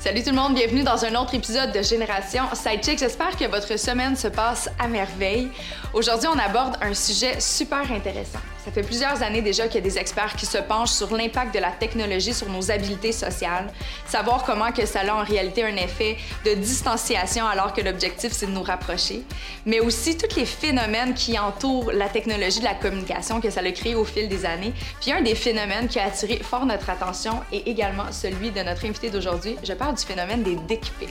Salut tout le monde, bienvenue dans un autre épisode de Génération Sidechick. J'espère que votre semaine se passe à merveille. Aujourd'hui, on aborde un sujet super intéressant. Ça fait plusieurs années déjà qu'il y a des experts qui se penchent sur l'impact de la technologie sur nos habiletés sociales, savoir comment que ça a en réalité un effet de distanciation alors que l'objectif c'est de nous rapprocher, mais aussi tous les phénomènes qui entourent la technologie de la communication que ça a créé au fil des années. Puis un des phénomènes qui a attiré fort notre attention est également celui de notre invité d'aujourd'hui. Je parle du phénomène des dick pics.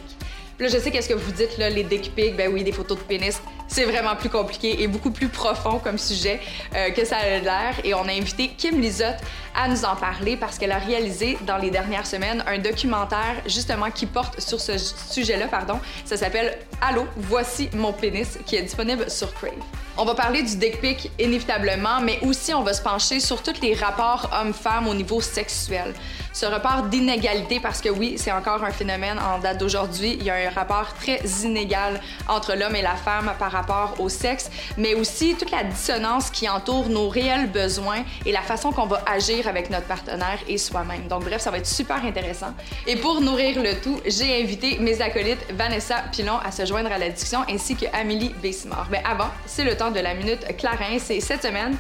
Là, je sais qu'est-ce que vous dites, là, les dick pics, ben oui, des photos de pénis, c'est vraiment plus compliqué et beaucoup plus profond comme sujet euh, que ça a l'air. Et on a invité Kim Lizotte à nous en parler parce qu'elle a réalisé dans les dernières semaines un documentaire justement qui porte sur ce sujet-là, pardon. Ça s'appelle Allô, voici mon pénis, qui est disponible sur Crave. On va parler du dick inévitablement, mais aussi on va se pencher sur tous les rapports hommes-femmes au niveau sexuel ce rapport d'inégalité, parce que oui, c'est encore un phénomène en date d'aujourd'hui. Il y a un rapport très inégal entre l'homme et la femme par rapport au sexe, mais aussi toute la dissonance qui entoure nos réels besoins et la façon qu'on va agir avec notre partenaire et soi-même. Donc bref, ça va être super intéressant. Et pour nourrir le tout, j'ai invité mes acolytes Vanessa Pilon à se joindre à la discussion ainsi que Amélie Bessimard. Mais avant, c'est le temps de la minute Clarence et cette semaine,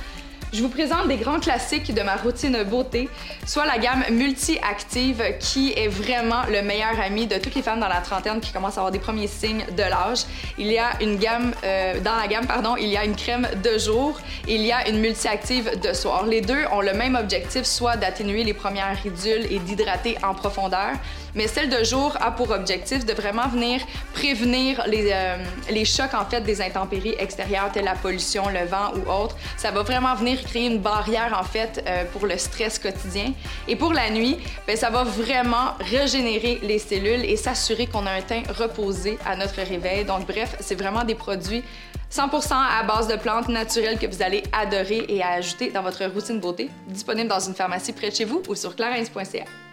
je vous présente des grands classiques de ma routine beauté, soit la gamme multi-active qui est vraiment le meilleur ami de toutes les femmes dans la trentaine qui commencent à avoir des premiers signes de l'âge. Il y a une gamme, euh, dans la gamme, pardon, il y a une crème de jour il y a une multi-active de soir. Les deux ont le même objectif, soit d'atténuer les premières ridules et d'hydrater en profondeur mais celle de jour a pour objectif de vraiment venir prévenir les, euh, les chocs en fait des intempéries extérieures telles la pollution, le vent ou autre. Ça va vraiment venir créer une barrière en fait euh, pour le stress quotidien. Et pour la nuit, bien, ça va vraiment régénérer les cellules et s'assurer qu'on a un teint reposé à notre réveil. Donc bref, c'est vraiment des produits 100% à base de plantes naturelles que vous allez adorer et à ajouter dans votre routine beauté, disponible dans une pharmacie près de chez vous ou sur clarins.ca.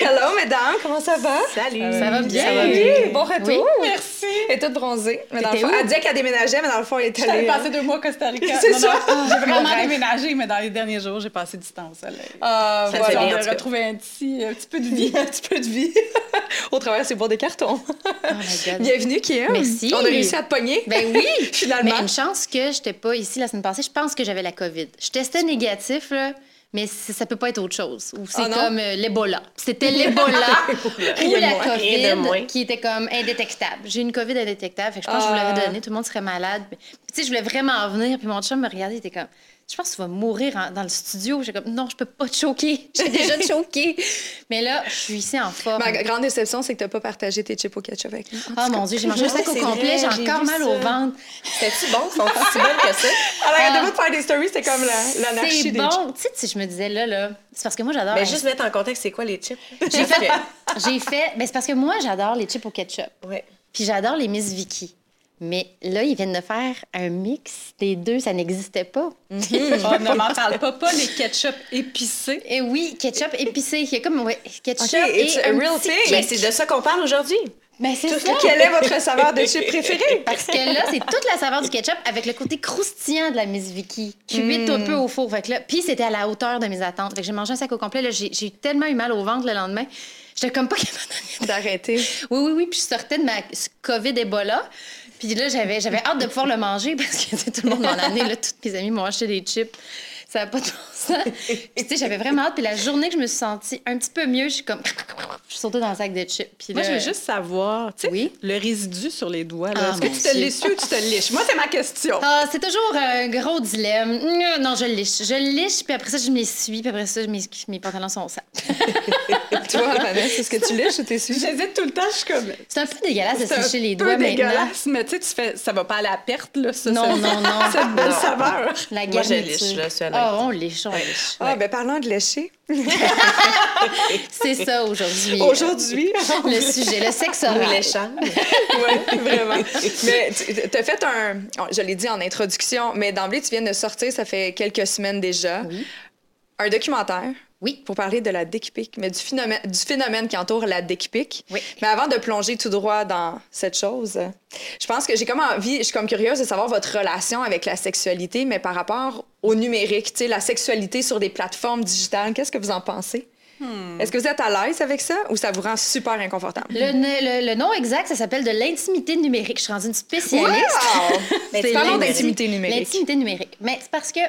Hello, mesdames, comment ça va? Salut! Ça va bien? Ça va bien. Bon retour! Merci! Elle est toute bronzée. Mais dans le fond, elle disait qu'elle déménageait, mais dans le fond, elle est allée... J'avais passé deux mois au Costa Rica. C'est ça! J'ai vraiment déménagé, mais dans les derniers jours, j'ai passé du temps au soleil. Ah, Ça voilà. fait On bien, en a retrouvé un petit, un petit peu de vie. un petit peu de vie au travers de ces bois de carton. Oh my God. Bienvenue, Kim! Merci. On a réussi à te pogner. Ben oui! Finalement. Mais une chance que j'étais pas ici la semaine passée. Je pense que j'avais la COVID. Je testais négatif, là, mais ça peut pas être autre chose. Ou c'est Ah comme euh, l'Ebola. C'était l'Ebola ou la moins. COVID qui était comme indétectable. J'ai une COVID indétectable. Fait que je pense que je vous Ah. l'aurais donné. Tout le monde serait malade. Puis, tu sais, je voulais vraiment en venir. Puis mon chum me regardait. Il était comme... Je pense que tu vas mourir en- dans le studio. J'ai comme, non, je peux pas te choquer. J'ai déjà choqué. Mais là, je suis ici en forme. Ma grande déception, c'est que tu n'as pas partagé tes chips au ketchup avec nous. Oh mon Dieu, j'ai mangé un sac au c'est complet. J'ai encore mal ça. au ventre. C'était-tu bon? Sont si bonnes que ça? Alors, Ah. devait te faire des stories, c'était comme la- l'anarchie C'est des bon. Tu sais, si je me disais là, là, c'est parce que moi, j'adore. Mais juste mettre en contexte, c'est quoi les chips? J'ai fait. J'ai fait. Ben, c'est parce que moi, j'adore les chips au ketchup. Ouais. Puis j'adore les Miss Vicky. Mais là, ils viennent de faire un mix des deux, ça n'existait pas. Oh, ne m'en parle pas, pas les ketchup épicés. Et oui, ketchup épicé. Il y a comme ouais, ketchup OK, it's et a un real petit thing. kick. Ben, c'est de ça qu'on parle aujourd'hui. Ben, c'est ça. Quelle est votre saveur de chips préférée? Parce que là, c'est toute la saveur du ketchup avec le côté croustillant de la Miss Vicky, cuite un peu au four. Fait que là, puis c'était à la hauteur de mes attentes. Fait que j'ai mangé un sac au complet. Là, j'ai, j'ai tellement eu mal au ventre le lendemain. J'étais comme pas capable D'arrêter. Oui, oui, oui. Puis je sortais de ma COVID Ebola. Puis là, j'avais, j'avais hâte de pouvoir le manger parce que tout le monde m'en a amené. Là, tous mes amis m'ont acheté des chips. Ça n'a pas de bon sens. Puis tu sais, j'avais vraiment hâte. Puis la journée que je me suis sentie un petit peu mieux, je suis comme... Je suis sautée dans le sac de chips. Puis Moi, là- je veux juste savoir, tu sais, Oui. le résidu sur les doigts, là. Ah, Est-ce que tu te l'essuies ou tu te liches? Moi, c'est ma question. Ah, c'est toujours un gros dilemme. Non, je liche. Je liche, puis après ça, je m'essuie, puis après ça, mes, mes pantalons sont sales. Toi, Vanessa, est-ce que tu lèches ou t'es su? J'hésite tout le temps, je suis comme. C'est un peu dégueulasse de C'est sécher les doigts maintenant. dégueulasse, mais tu sais, tu fais, ça va pas à la perte, là, ça. Non, non, non. Cette belle Non. saveur. La Moi, je liche, là, honnête. Ah, on liche, on liche. Ah, ben parlant de lécher, C'est ça aujourd'hui. aujourd'hui, Le sujet, le sexe oral. oui, vraiment. Mais tu as fait un, je l'ai dit en introduction, mais d'emblée, tu viens de sortir, ça fait quelques semaines déjà, Oui. un documentaire Oui. pour parler de la dick mais du phénomène, du phénomène qui entoure la dick. Oui. Mais avant de plonger tout droit dans cette chose, je pense que j'ai comme envie, je suis comme curieuse de savoir votre relation avec la sexualité, mais par rapport au numérique, tu sais, la sexualité sur des plateformes digitales, qu'est-ce que vous en pensez? Est-ce que vous êtes à l'aise avec ça ou ça vous rend super inconfortable? Le, le- le nom exact, ça s'appelle de l'intimité numérique. Je suis rendue une spécialiste. Wow! C'est d'intimité numérique. L'intimité numérique. Mais c'est parce que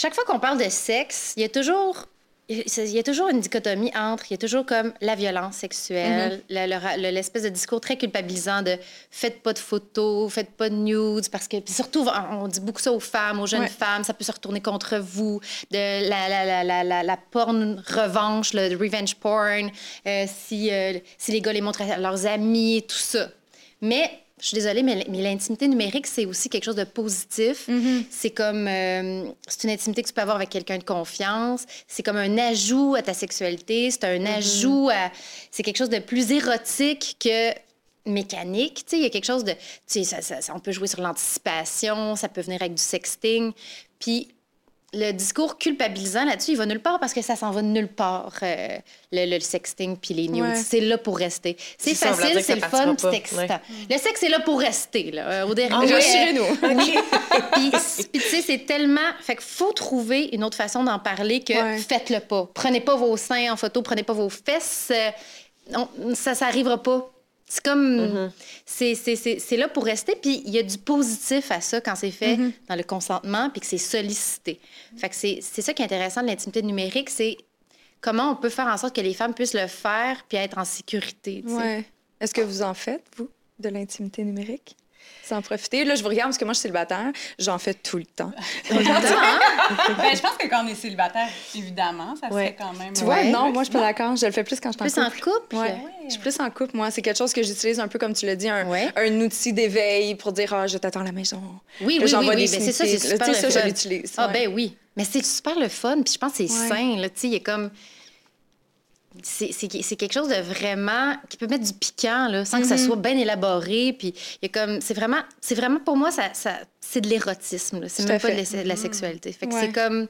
chaque fois qu'on parle de sexe, il y a toujours. Il y a toujours une dichotomie entre, il y a toujours comme la violence sexuelle, le- le- le- l'espèce de discours très culpabilisant de faites pas de photos, faites pas de nudes, parce que, puis surtout, on dit beaucoup ça aux femmes, aux jeunes Ouais. femmes, ça peut se retourner contre vous, de la, la, la, la, la, la porn revanche, le revenge porn, euh, si, euh, si les gars les montrent à leurs amis, tout ça. Mais je suis désolée, mais, l'intimité numérique, c'est aussi quelque chose de positif. C'est comme. euh, c'est une intimité que tu peux avoir avec quelqu'un de confiance. C'est comme un ajout à ta sexualité. C'est un ajout à. C'est quelque chose de plus érotique que mécanique. Tu sais, il y a quelque chose de. Tu sais, ça, ça- ça- on peut jouer sur l'anticipation, ça peut venir avec du sexting. Puis le discours culpabilisant là-dessus, il va nulle part parce que ça s'en va nulle part, euh, le, le sexting puis les nudes. Ouais. C'est là pour rester. C'est C'est facile, c'est le fun, c'est excitant. Le sexe est là pour rester, là, euh, au dernier. Ah oui? Rassurez-nous. Oui. Puis, puis tu sais, c'est tellement... Fait qu'il faut trouver une autre façon d'en parler que Ouais. faites-le pas. Prenez pas vos seins en photo, prenez pas vos fesses. euh, non, ça, ça arrivera pas. C'est comme... c'est- c'est- C'est là pour rester. Puis il y a du positif à ça quand c'est fait dans le consentement puis que c'est sollicité. Fait que c'est ça qui est intéressant de l'intimité numérique, c'est comment on peut faire en sorte que les femmes puissent le faire puis être en sécurité. Ouais. Est-ce que vous en faites, vous, de l'intimité numérique? Vous en profitez? Là, je vous regarde parce que moi, je suis célibataire. J'en fais tout le temps. Hein? Ben, je pense que quand on est célibataire, évidemment, ça Ouais. serait quand même. Tu vois, Ouais. non, moi, je suis pas d'accord. Je le fais plus quand je suis Plus en en couple. couple? Ouais. Je suis plus en couple, moi. C'est quelque chose que j'utilise un peu, comme tu l'as dit, un, Ouais. un outil d'éveil pour dire Ah, je t'attends à la maison. Oui, oui, oui, oui. Ben, c'est ça, c'est super Tu sais, le ça, je l'utilise. Ah, ouais. ben oui. Mais c'est super le fun. Puis je pense que c'est Ouais. sain, là. Tu sais, il y a comme... C'est quelque chose de vraiment... qui peut mettre du piquant, là, sans que ça Mhm. soit bien élaboré. Puis il y a comme... C'est vraiment... C'est vraiment, pour moi, ça, ça, c'est de l'érotisme. C'est même pas de la, la sexualité. Fait que Ouais. c'est comme...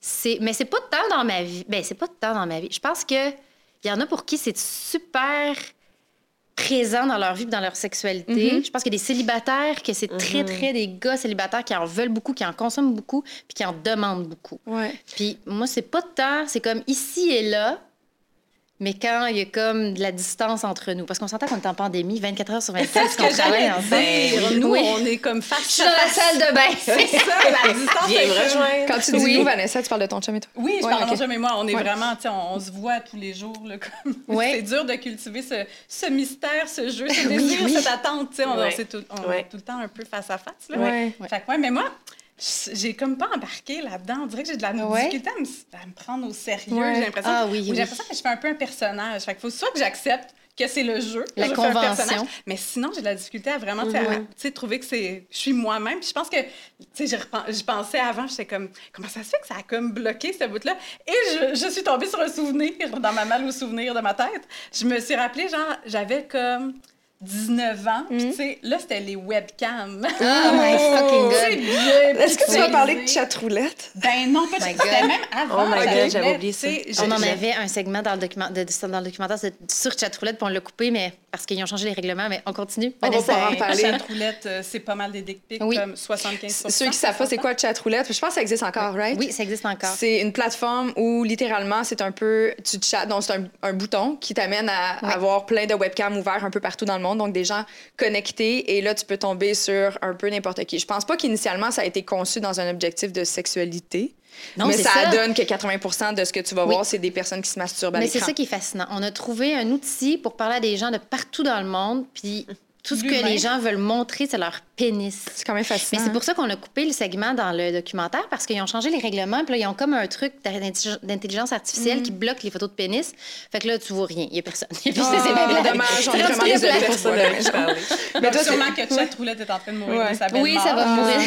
c'est Mais c'est pas de temps dans ma vie. Ben, c'est pas de temps dans ma vie. Je pense que il y en a pour qui c'est super présent dans leur vie dans leur sexualité. Mhm. Je pense qu'il y a des célibataires que c'est très, très des gars célibataires qui en veulent beaucoup, qui en consomment beaucoup, puis qui en demandent beaucoup. Ouais. Puis moi, c'est pas de temps, c'est comme ici et là, mais quand il y a comme de la distance entre nous. Parce qu'on s'entend qu'on est en pandémie, 24 heures sur 24, Ce qu'on travaille ensemble. dire. Nous, Oui. on est comme face Je suis dans la salle de bain. C'est ça, la distance. Viens est rejoindre. Quand tu dis Oui. nous, Vanessa, tu parles de ton chum et toi. Oui, je Ouais, parle de mon chum et moi. On est Ouais. vraiment, tu sais, on, on se voit tous les jours. Là, comme... Ouais. C'est dur de cultiver ce, ce mystère, ce jeu, ce désir, oui. cette attente. tu sais, On, Ouais. on, tout, est tout le temps un peu face à face. Là. Ouais. Fait que, ouais, mais moi, j'ai comme pas embarqué là-dedans. On dirait que j'ai de la Ouais? difficulté à me, à me prendre au sérieux. Ouais. J'ai l'impression Ah que- oui, que je fais un peu un personnage. Fait qu'il faut soit que j'accepte que c'est le jeu, La je convention. mais sinon j'ai de la difficulté à vraiment à- trouver que c'est je suis moi-même. Puis je pense que je pensais avant, j'étais comme comment ça se fait que ça a comme bloqué ce bout là et je, je suis tombée sur un souvenir dans ma malle au souvenir de ma tête. Je me suis rappelé genre j'avais comme 19 ans, puis tu sais là c'était les webcams. Oh my fucking C'est God. bien Est-ce que tu vas parler de chatroulette? Ben non, pas de C'était même avant. Oh my God, j'avais oublié ça. On en avait un segment dans le, document, de, dans le documentaire sur Chatroulette, puis on l'a coupé, mais parce qu'ils ont changé les règlements, mais on continue. On va Vanessa. pas en parler. chatroulette, euh, c'est pas mal des dick pics, Oui. comme 75 Ceux qui savent pas c'est quoi chatroulette, je pense que ça existe encore, right? Oui, ça existe encore. C'est une plateforme où littéralement c'est un peu tu chattes donc c'est un, un bouton qui t'amène à avoir plein de webcams ouverts un peu partout dans le monde donc des gens connectés et là tu peux tomber sur un peu n'importe qui. Je pense pas qu'initialement ça a été conçu dans un objectif de sexualité. Non, mais ça, ça. donne que 80% de ce que tu vas Oui. voir c'est des personnes qui se masturbent à Mais c'est ça qui est fascinant. On a trouvé un outil pour parler à des gens de partout dans le monde, puis tout ce que les gens veulent montrer, c'est leur pénis. C'est quand même Mais fascinant. c'est pour ça qu'on a coupé le segment dans le documentaire parce qu'ils ont changé les règlements. Puis là, ils ont comme un truc d'intellig- d'intelligence artificielle qui bloque les photos de pénis. Fait que là, tu vois rien. Il y a personne. Et puis, Ah, c'est bien dommage, on est vraiment mais Mais toi, sûrement que Chat Roulette est en train de mourir Ouais. de sa belle Oui, ça va mort. mourir.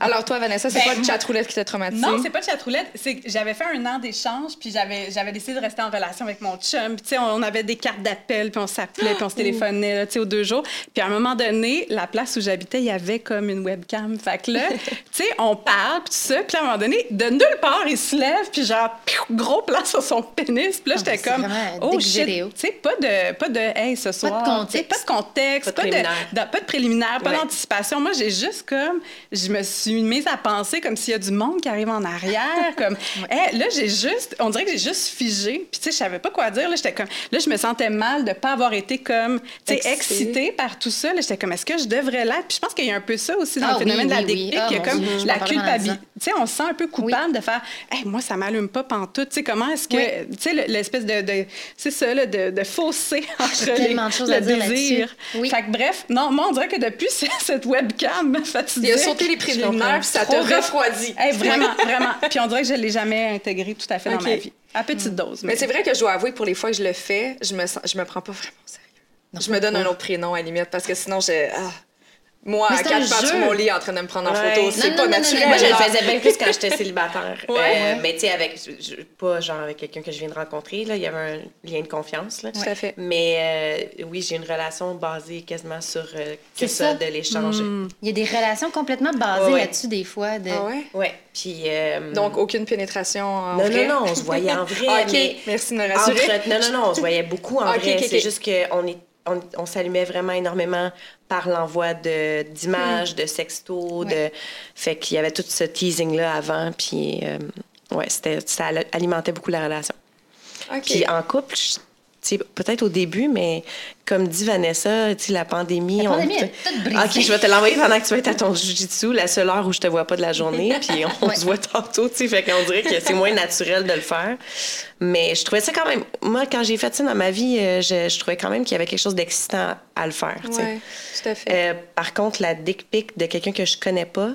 Alors toi, Vanessa, c'est Ben, pas le moi- chat roulette qui t'a traumatisé? Non, c'est pas chatroulette. C'est que j'avais fait un an d'échange, puis j'avais, j'avais décidé de rester en relation avec mon chum. Puis, tu sais, on, on avait des cartes d'appel, puis on s'appelait, puis on se téléphonait, là, tu sais, aux deux jours. Puis, à un moment donné, la place où j'habitais, il y avait comme une webcam. Fait que là, tu sais, on parle, puis tout ça. Puis, à un moment donné, de nulle part, il se lève, puis genre, piou, gros plan sur son pénis. Puis là, Ah, j'étais comme, oh shit. Tu sais, pas de, pas de, hey, ce soir. Pas de contexte, Pas de pas de, préliminaire. de- pas de préliminaire, pas Ouais. d'anticipation. Moi, j'ai juste comme, je me suis mise à penser comme s'il y a du monde qui arrive en arrière, comme, Hey, là, j'ai juste, on dirait que j'ai juste figé, puis tu sais, je savais pas quoi dire, là, j'étais comme, là, je me sentais mal de pas avoir été comme, tu sais, Excitée. excitée par tout ça, là, j'étais comme, est-ce que je devrais Puis je pense qu'il y a un peu ça aussi dans Ah le phénomène oui, de la oui, dick oui. pic, Ah, il y a comme Dieu, la culpabilité, tu sais, on se sent un peu coupable de faire, hey, moi, ça m'allume pas pantoute, tu sais, comment est-ce que, Oui. tu sais, le- l'espèce de, de- c'est ça, là, de, de fossé entre les, tellement de choses le à dire désir. Fait que bref, non, moi, on dirait que depuis cette webcam Il a sauté les préliminaires, puis ça t'a Trop vite. refroidi. Hey, vraiment, vraiment. Puis on dirait que je ne l'ai jamais intégré tout à fait dans ma vie. À petite dose. Mais c'est vrai que je dois avouer que pour les fois que je le fais, je me, sens, je me prends pas vraiment au sérieux. je me donne un autre prénom à la limite parce que sinon, j'ai. ah. Moi, à quatre pattes sur mon lit en train de me prendre en Ouais. photo, Non, c'est non, pas non, non, naturel. non, Moi, je le faisais bien plus quand j'étais célibataire. Ouais. Euh, mais tu sais, avec, je- je- pas genre avec quelqu'un que je viens de rencontrer, là, il y avait un lien de confiance. Là. Tout à fait. Mais euh, oui, j'ai une relation basée quasiment sur euh, que ça, ça. de l'échange. Il y a des relations complètement basées là-dessus, des fois. De... Ah ouais? Ouais. Puis. euh, Donc, aucune pénétration en non, vrai? non, non, on se voyait en vrai. Ok, mais merci de me rassurer. entre- non, non, non, on se voyait beaucoup en vrai. C'est juste qu'on est. On, on s'allumait vraiment énormément par l'envoi de, d'images, de sextos. De... Fait qu'il y avait tout ce teasing-là avant. Puis, euh, ouais, c'était, ça alimentait beaucoup la relation. Ok. Puis en couple, je- peut-être au début, mais comme dit Vanessa, la pandémie... La on- pandémie tout brisé. OK, je vais te l'envoyer pendant que tu vas être à ton jujitsu, la seule heure où je te vois pas de la journée, puis on Ouais. se voit tantôt, tu sais, fait qu'on dirait que c'est moins naturel de le faire. Mais je trouvais ça quand même... Moi, quand j'ai fait ça dans ma vie, euh, je, je trouvais quand même qu'il y avait quelque chose d'excitant à le faire, tu sais. Ouais, tout à fait. Euh, par contre, la dick pic de quelqu'un que je connais pas,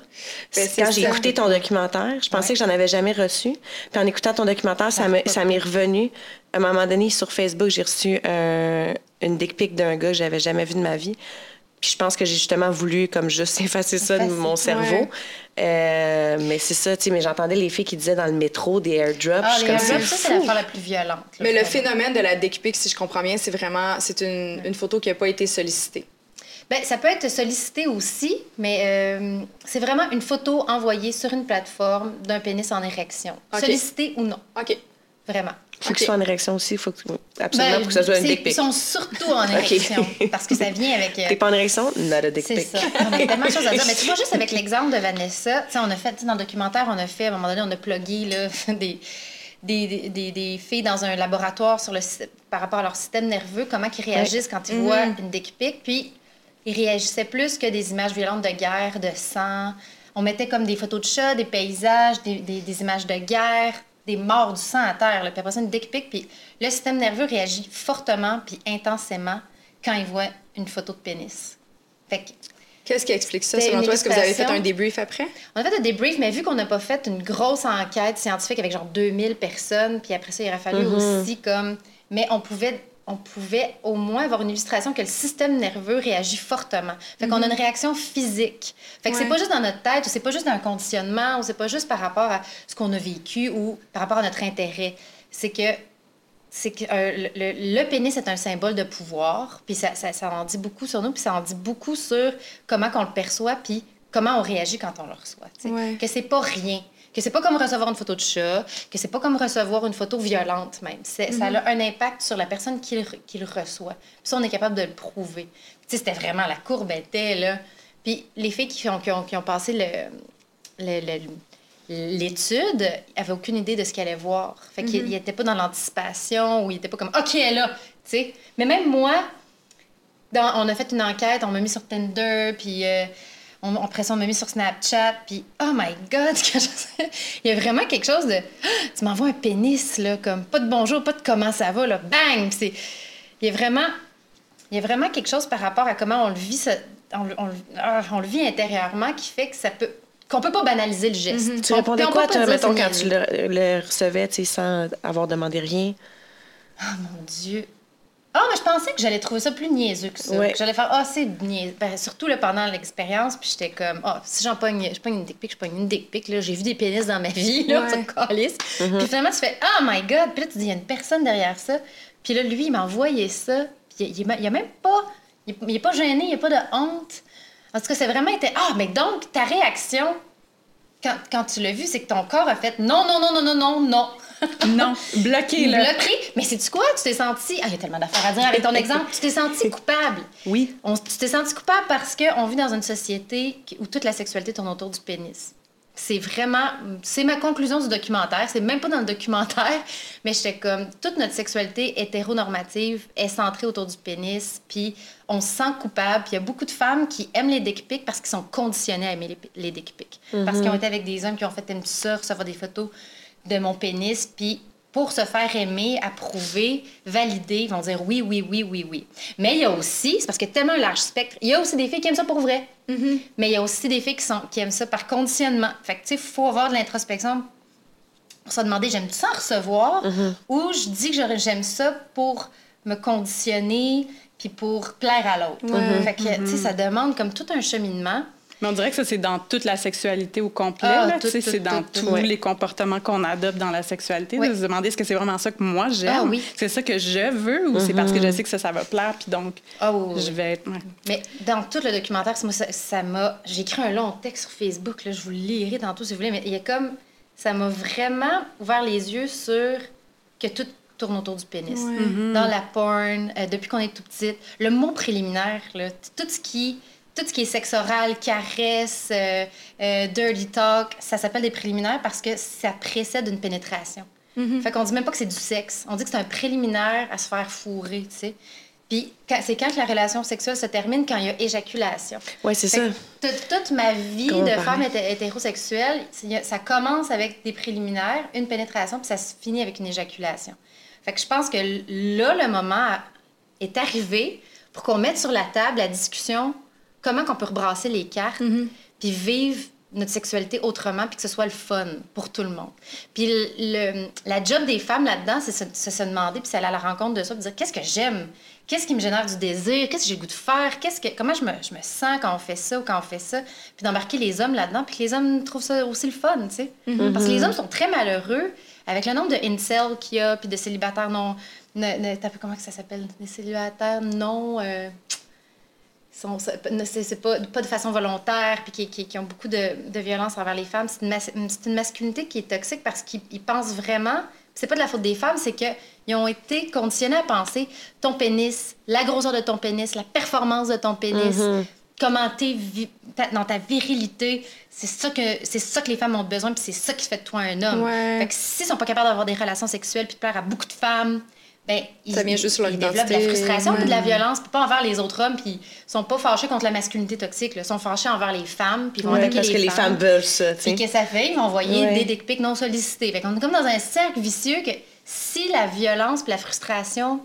Ben, quand j'ai écouté ton documentaire, je pensais que j'en avais jamais reçu. Puis en écoutant ton documentaire, ça m'est revenu. À un moment donné, sur Facebook, j'ai reçu un- une dick pic d'un gars que j'avais jamais vu de ma vie. Puis je pense que j'ai justement voulu comme juste effacer ça de mon cerveau. Ouais. Euh, mais c'est ça, tu sais, mais j'entendais les filles qui disaient dans le métro des airdrops. Ah, je les airdrops, c'est ça, c'est l'affaire la plus violente. là, Mais le phénomène de la dick pic, si je comprends bien, c'est vraiment c'est une, une photo qui n'a pas été sollicitée. Ben, ça peut être sollicité aussi, mais euh, c'est vraiment une photo envoyée sur une plateforme d'un pénis en érection. Ok. Sollicité ou non, OK. vraiment. Faut Ok. que ce soit en érection aussi, faut que, absolument Ben, pour que ça soit une c'est- dick Ils pic. sont surtout en érection, parce que ça vient avec... euh, T'es pas en érection? Not a dick C'est pic. ça. On a tellement de choses à dire. Mais tu vois, juste avec l'exemple de Vanessa, tu sais, on a fait, tu sais, dans le documentaire, on a fait, à un moment donné, on a plugué là, des, des, des, des- filles dans un laboratoire sur le, par rapport à leur système nerveux, comment ils réagissent quand ils voient une dick pic. Puis, ils réagissaient plus que des images violentes de guerre, de sang. On mettait comme des photos de chats, des paysages, des, des- des images de guerre, des morts du sang à terre. Là. Puis après ça, une dick pic. Puis le système nerveux réagit fortement puis intensément quand il voit une photo de pénis. Fait que Qu'est-ce qui explique ça, selon toi? Est-ce que vous avez fait un débrief après? on a fait un débrief, mais vu qu'on n'a pas fait une grosse enquête scientifique avec genre 2000 personnes, puis après ça, il aurait fallu aussi comme... Mais on pouvait, on pouvait au moins avoir une illustration que le système nerveux réagit fortement. Fait qu'on a une réaction physique. Fait que c'est pas juste dans notre tête, ou c'est pas juste un conditionnement, ou c'est pas juste par rapport à ce qu'on a vécu, ou par rapport à notre intérêt. C'est que c'est que euh, le, le- le pénis est un symbole de pouvoir, puis ça, ça, ça en dit beaucoup sur nous, puis ça en dit beaucoup sur comment qu'on le perçoit, puis comment on réagit quand on le reçoit. Ouais. Que c'est pas rien, que c'est pas comme recevoir une photo de chat, que c'est pas comme recevoir une photo violente même. Ça a un impact sur la personne qui le, qui le reçoit. Puis ça, on est capable de le prouver. Tu sais, c'était vraiment la courbe était là. Puis les filles qui ont, qui ont, qui ont passé l'étude, avait aucune idée de ce qu'elle allait voir. Fait qu'il n'était pas dans l'anticipation ou il était pas comme OK, elle est là, tu sais. Mais même moi, dans- on a fait une enquête, on m'a mis sur Tinder, puis euh, on, après ça, on m'a mis sur Snapchat, puis oh my God, il y a vraiment quelque chose de Ah, tu m'envoies un pénis là, comme pas de bonjour, pas de comment ça va là, bang, c'est il y a vraiment il y a vraiment quelque chose par rapport à comment on le vit on, on ah, on le vit intérieurement qui fait que ça peut qu'on peut pas banaliser le geste. Tu On- répondais quoi, toi, mettons, quand tu le, le recevais, tu sais, sans avoir demandé rien? Ah, mon Dieu. Ah, mais je pensais que j'allais trouver ça plus niaiseux que ça. Ouais. J'allais faire, ah, c'est niaiseux. Ben, surtout là, pendant l'expérience, puis j'étais comme, ah, si j'en pogne, je pogne une dick pic, je pogne une dick pic. Là, j'ai vu des pénis dans ma vie, là, Ouais. me calisse. Puis finalement, tu fais, oh my God. Puis là, tu dis, il y a une personne derrière ça. Puis là, lui, il m'a envoyé ça. Puis il, il, il a même pas, il, il est pas gêné, il n'y a pas de honte. En tout cas, c'est vraiment été, ah, mais donc, ta réaction, quand, quand tu l'as vu, c'est que ton corps a fait, non, non, non, non, non, non, non. Non, bloqué, là. Bloqué. Mais c'est-tu quoi? Tu t'es senti. Ah, il y a tellement d'affaires à dire avec ton exemple. Tu t'es senti coupable. Oui. On- tu t'es senti coupable parce qu'on vit dans une société où toute la sexualité tourne autour du pénis. C'est vraiment. C'est ma conclusion du documentaire. C'est même pas dans le documentaire, mais j'étais comme. Toute notre sexualité hétéronormative est centrée autour du pénis, puis on se sent coupable. Puis il y a beaucoup de femmes qui aiment les dick pics parce qu'ils sont conditionnés à aimer les, les dick pics. Parce qu'ils ont été avec des hommes qui ont fait T'aimes ça, recevoir des photos de mon pénis, puis pour se faire aimer, approuver, valider, ils vont dire oui, oui, oui, oui, oui. Mais il y a aussi, c'est parce qu'il y a tellement un large spectre, il y a aussi des filles qui aiment ça pour vrai. Mais il y a aussi des filles qui, sont, qui aiment ça par conditionnement. Fait que, tu sais, il faut avoir de l'introspection pour se demander j'aime ça recevoir? Ou je dis que j'aime ça pour me conditionner puis pour plaire à l'autre. Fait que, tu sais, ça demande comme tout un cheminement. Mais on dirait que ça, c'est dans toute la sexualité au complet. Ah, tout, Tu sais, tout, c'est dans tout, tous ouais. les comportements qu'on adopte dans la sexualité. Ouais. De se demander est-ce que c'est vraiment ça que moi j'aime? Ah oui. C'est ça que je veux ou c'est parce que je sais que ça, ça va plaire, puis donc Ah oui, je vais être. ouais. Mais dans tout le documentaire, moi, ça m'a. J'ai écrit un long texte sur Facebook, là, je vous le lirai tantôt si vous voulez, mais il y a comme. Ça m'a vraiment ouvert les yeux sur que tout tourne autour du pénis. Dans la porn, euh, depuis qu'on est tout petite. Le mot préliminaire, là, tout ce qui. Tout ce qui est sexe oral, caresse, euh, euh, dirty talk, ça s'appelle des préliminaires parce que ça précède une pénétration. Fait qu'on dit même pas que c'est du sexe. On dit que c'est un préliminaire à se faire fourrer, tu sais. Puis c'est quand que la relation sexuelle se termine, quand il y a éjaculation. Oui, c'est ça. toute, toute ma vie Comment de femme hété- hétérosexuelle, ça commence avec des préliminaires, une pénétration, puis ça se finit avec une éjaculation. Fait que je pense que là, le moment est arrivé pour qu'on mette sur la table la discussion comment qu'on peut rebrasser les cartes, puis vivre notre sexualité autrement, puis que ce soit le fun pour tout le monde. Puis le, le- la job des femmes là-dedans, c'est se, se, demander, puis c'est aller à la rencontre de ça, puis dire qu'est-ce que j'aime, qu'est-ce qui me génère du désir, qu'est-ce que j'ai le goût de faire, qu'est-ce que, comment je me, je me sens quand on fait ça ou quand on fait ça, puis d'embarquer les hommes là-dedans, puis que les hommes trouvent ça aussi le fun, tu sais. Parce que les hommes sont très malheureux avec le nombre de incels qu'il y a, puis de célibataires non... ne- ne- comment que ça s'appelle? Des célibataires non... euh, c'est pas, pas de façon volontaire, puis qui, qui, qui ont beaucoup de, de violence envers les femmes. C'est une, mas- c'est une masculinité qui est toxique parce qu'ils ils pensent vraiment. C'est pas de la faute des femmes, c'est qu'ils ont été conditionnés à penser ton pénis, la grosseur de ton pénis, la performance de ton pénis, comment t'es vi- ta- dans ta virilité. C'est ça, que, c'est ça que les femmes ont besoin, puis c'est ça qui fait de toi un homme. Ouais. Fait que s'ils sont pas capables d'avoir des relations sexuelles puis de plaire à beaucoup de femmes, ben, ils, Ça vient juste sur leur ils développent de la frustration puis de la violence, puis pas envers les autres hommes, puis ils sont pas fâchés contre la masculinité toxique, ils sont fâchés envers les femmes, puis ils vont attaquer parce que les femmes veulent ça, Puis que ça fait? Ils vont envoyer des dick pics non sollicités. Fait qu'on est comme dans un cercle vicieux que si la violence puis la frustration,